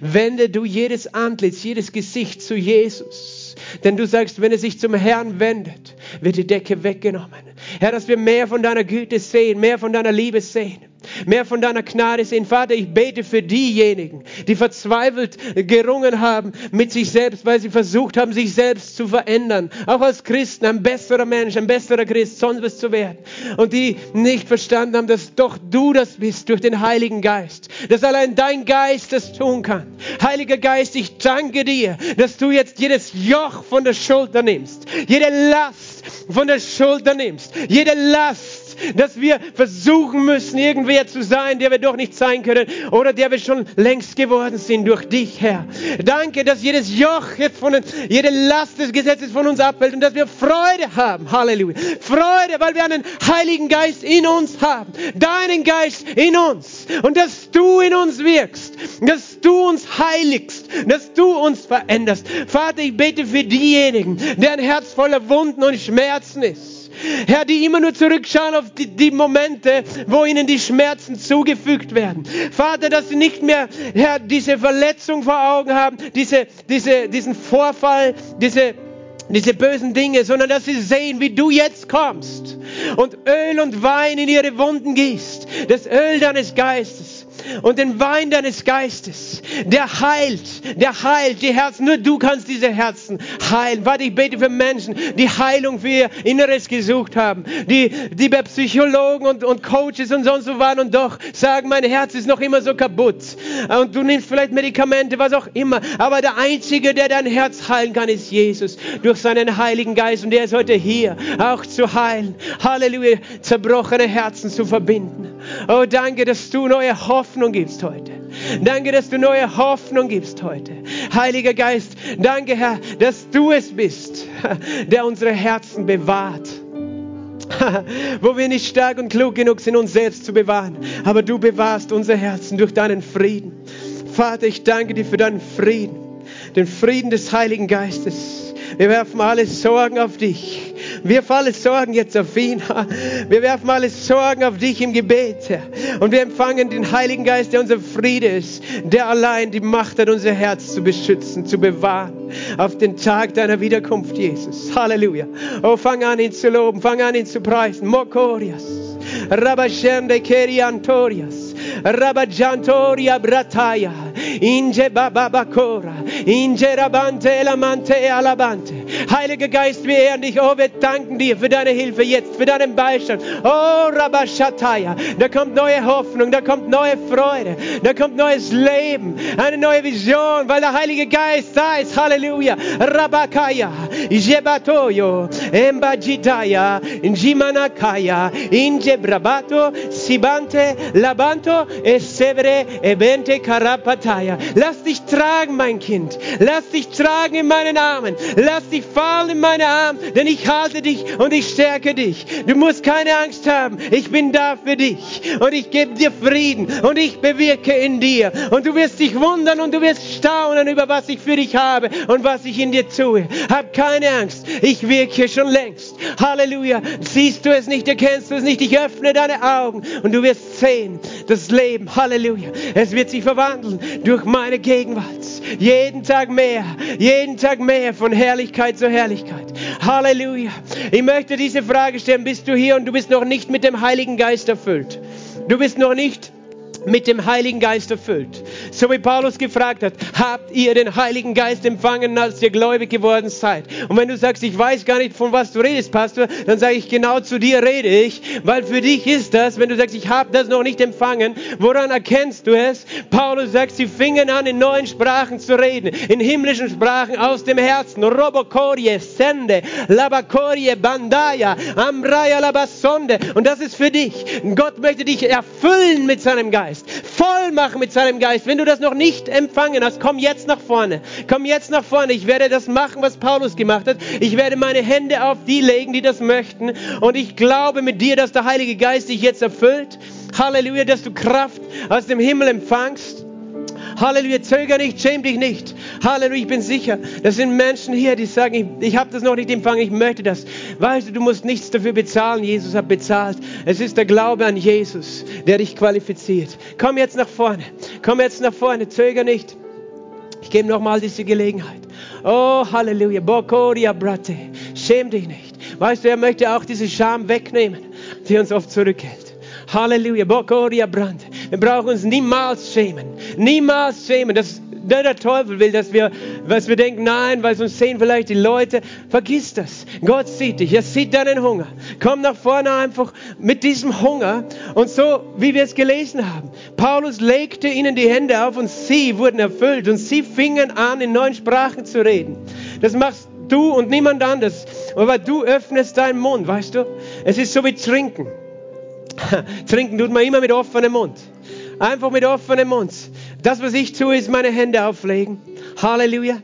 Wende du jedes Antlitz, jedes Gesicht zu Jesus. Denn du sagst, wenn er sich zum Herrn wendet, wird die Decke weggenommen. Herr, dass wir mehr von deiner Güte sehen, mehr von deiner Liebe sehen mehr von deiner Gnade sehen. Vater, ich bete für diejenigen, die verzweifelt gerungen haben mit sich selbst, weil sie versucht haben, sich selbst zu verändern. Auch als Christen, ein besserer Mensch, ein besserer Christ, sonst was zu werden. Und die nicht verstanden haben, dass doch du das bist durch den Heiligen Geist. Dass allein dein Geist das tun kann. Heiliger Geist, ich danke dir, dass du jetzt jedes Joch von der Schulter nimmst. Jede Last von der Schulter nimmst. Jede Last dass wir versuchen müssen, irgendwer zu sein, der wir doch nicht sein können oder der wir schon längst geworden sind durch dich, Herr. Danke, dass jedes Joch jetzt von, jede Last des Gesetzes von uns abfällt und dass wir Freude haben. Halleluja. Freude, weil wir einen Heiligen Geist in uns haben. Deinen Geist in uns. Und dass du in uns wirkst. Dass du uns heiligst. Dass du uns veränderst. Vater, ich bete für diejenigen, deren Herz voller Wunden und Schmerzen ist. Herr, die immer nur zurückschauen auf die, die, Momente, wo ihnen die Schmerzen zugefügt werden. Vater, dass sie nicht mehr, Herr, diese Verletzung vor Augen haben, diese, diese, diesen Vorfall, diese, diese bösen Dinge, sondern dass sie sehen, wie du jetzt kommst und Öl und Wein in ihre Wunden gießt. Das Öl deines Geistes und den Wein deines Geistes, der heilt, der heilt die Herzen. Nur du kannst diese Herzen heilen. Warte, ich bete für Menschen, die Heilung für ihr Inneres gesucht haben, die, die bei Psychologen und, und Coaches und sonst wo waren und doch sagen, mein Herz ist noch immer so kaputt. Und du nimmst vielleicht Medikamente, was auch immer. Aber der Einzige, der dein Herz heilen kann, ist Jesus durch seinen Heiligen Geist. Und der ist heute hier, auch zu heilen. Halleluja, zerbrochene Herzen zu verbinden. Oh, danke, dass du neue Hoffnung gibst heute. Danke, dass du neue Hoffnung gibst heute. Heiliger Geist, danke, Herr, dass du es bist, (laughs) der unsere Herzen bewahrt. (laughs) Wo wir nicht stark und klug genug sind, uns selbst zu bewahren. Aber du bewahrst unser Herzen durch deinen Frieden. Vater, ich danke dir für deinen Frieden. Den Frieden des Heiligen Geistes. Wir werfen alle Sorgen auf dich wir fallen Sorgen jetzt auf ihn. Wir werfen alle Sorgen auf dich im Gebet. Und wir empfangen den Heiligen Geist, der unser Friede ist, der allein die Macht hat, unser Herz zu beschützen, zu bewahren. Auf den Tag deiner Wiederkunft, Jesus. Halleluja. Oh, fang an, ihn zu loben. Fang an, ihn zu preisen. Mokorias. Rabashende Keriantorias. Rabajantoria Brataya. Inje Bababakora. Inje Rabante Elamante Alabante. Heiliger Geist, wir ehren dich. Oh, wir danken dir für deine Hilfe jetzt, für deinen Beistand. Oh, Rabashataya. Da kommt neue Hoffnung, da kommt neue Freude, da kommt neues Leben, eine neue Vision, weil der Heilige Geist da ist. Halleluja. Rabakaya. Jebatoyo, Embajitaya, Jimanakaya, Injebrabato, Sibante, Labanto, Essevere, Ebente, Karapataya. Lass dich tragen, mein Kind. Lass dich tragen in meinen Armen. Lass dich fallen in meine Arme, denn ich halte dich und ich stärke dich. Du musst keine Angst haben. Ich bin da für dich und ich gebe dir Frieden und ich bewirke in dir. Und du wirst dich wundern und du wirst staunen über was ich für dich habe und was ich in dir tue. Hab keine Angst. Ich wirke schon längst. Halleluja. Siehst du es nicht, erkennst du es nicht. Ich öffne deine Augen und du wirst sehen, das Leben. Halleluja. Es wird sich verwandeln durch meine Gegenwart. Jeden Tag mehr, jeden Tag mehr von Herrlichkeit zu Herrlichkeit. Halleluja. Ich möchte diese Frage stellen. Bist du hier und du bist noch nicht mit dem Heiligen Geist erfüllt? Du bist noch nicht mit dem Heiligen Geist erfüllt. So wie Paulus gefragt hat, habt ihr den Heiligen Geist empfangen, als ihr gläubig geworden seid? Und wenn du sagst, ich weiß gar nicht, von was du redest, Pastor, dann sage ich, genau zu dir rede ich, weil für dich ist das, wenn du sagst, ich habe das noch nicht empfangen, woran erkennst du es? Paulus sagt, sie fingen an, in neuen Sprachen zu reden, in himmlischen Sprachen aus dem Herzen. Robokorie, Sende, Labakorie, Bandaya, Amraya, Labasonde. Und das ist für dich. Gott möchte dich erfüllen mit seinem Geist. Geist, voll machen mit seinem Geist. Wenn du das noch nicht empfangen hast, komm jetzt nach vorne. Komm jetzt nach vorne. Ich werde das machen, was Paulus gemacht hat. Ich werde meine Hände auf die legen, die das möchten. Und ich glaube mit dir, dass der Heilige Geist dich jetzt erfüllt. Halleluja, dass du Kraft aus dem Himmel empfangst. Halleluja, zöger nicht, schäm dich nicht. Halleluja, ich bin sicher, das sind Menschen hier, die sagen, ich, ich habe das noch nicht empfangen, ich möchte das. Weißt du, du musst nichts dafür bezahlen, Jesus hat bezahlt. Es ist der Glaube an Jesus, der dich qualifiziert. Komm jetzt nach vorne, komm jetzt nach vorne, zöger nicht. Ich gebe nochmal diese Gelegenheit. Oh, Halleluja, Bokoria Brate, schäm dich nicht. Weißt du, er möchte auch diese Scham wegnehmen, die uns oft zurückhält. Halleluja, Bokoria Brand. Wir brauchen uns niemals schämen. Niemals schämen. Das, der Teufel will, dass wir, was wir denken, nein, weil sonst sehen vielleicht die Leute. Vergiss das. Gott sieht dich. Er sieht deinen Hunger. Komm nach vorne einfach mit diesem Hunger. Und so, wie wir es gelesen haben. Paulus legte ihnen die Hände auf und sie wurden erfüllt und sie fingen an, in neuen Sprachen zu reden. Das machst du und niemand anders. Aber du öffnest deinen Mund, weißt du? Es ist so wie trinken. (laughs) Trinken tut man immer mit offenem Mund. Einfach mit offenem Mund. Das, was ich tue, ist meine Hände auflegen. Halleluja.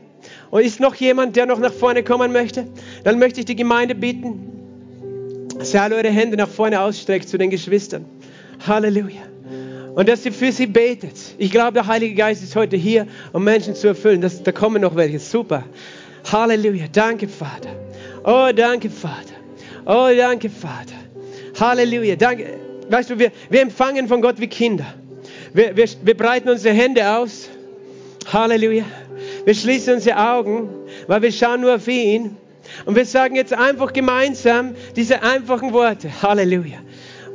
Und ist noch jemand, der noch nach vorne kommen möchte? Dann möchte ich die Gemeinde bitten, dass ihr alle eure Hände nach vorne ausstreckt zu den Geschwistern. Halleluja. Und dass ihr für sie betet. Ich glaube, der Heilige Geist ist heute hier, um Menschen zu erfüllen. Das, da kommen noch welche. Super. Halleluja. Danke, Vater. Oh, danke, Vater. Oh, danke, Vater. Halleluja. Danke. Weißt du, wir, wir empfangen von Gott wie Kinder. Wir, wir, wir breiten unsere Hände aus. Halleluja. Wir schließen unsere Augen, weil wir schauen nur auf ihn. Und wir sagen jetzt einfach gemeinsam diese einfachen Worte. Halleluja.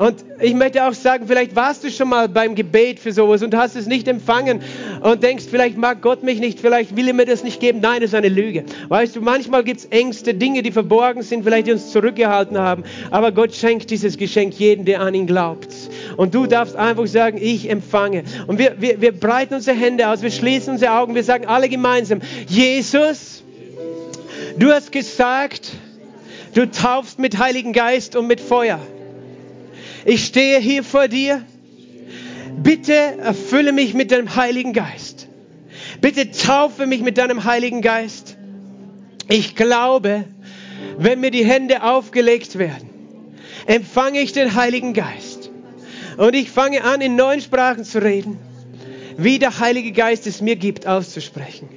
Und ich möchte auch sagen, vielleicht warst du schon mal beim Gebet für sowas und hast es nicht empfangen und denkst, vielleicht mag Gott mich nicht, vielleicht will er mir das nicht geben. Nein, das ist eine Lüge. Weißt du, manchmal gibt es Ängste, Dinge, die verborgen sind, vielleicht die uns zurückgehalten haben. Aber Gott schenkt dieses Geschenk jedem, der an ihn glaubt. Und du darfst einfach sagen, ich empfange. Und wir, wir, wir breiten unsere Hände aus, wir schließen unsere Augen, wir sagen alle gemeinsam, Jesus, du hast gesagt, du taufst mit Heiligen Geist und mit Feuer. Ich stehe hier vor dir. Bitte erfülle mich mit deinem Heiligen Geist. Bitte taufe mich mit deinem Heiligen Geist. Ich glaube, wenn mir die Hände aufgelegt werden, empfange ich den Heiligen Geist. Und ich fange an, in neuen Sprachen zu reden, wie der Heilige Geist es mir gibt, auszusprechen.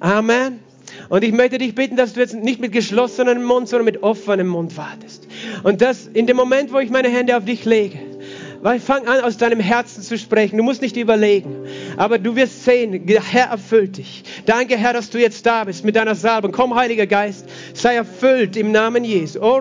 Amen. Und ich möchte dich bitten, dass du jetzt nicht mit geschlossenem Mund, sondern mit offenem Mund wartest. Und das in dem Moment, wo ich meine Hände auf dich lege, weil fang an, aus deinem Herzen zu sprechen. Du musst nicht überlegen, aber du wirst sehen, der Herr erfüllt dich. Danke, Herr, dass du jetzt da bist mit deiner Salbung. Komm, Heiliger Geist, sei erfüllt im Namen Jesu. Oh,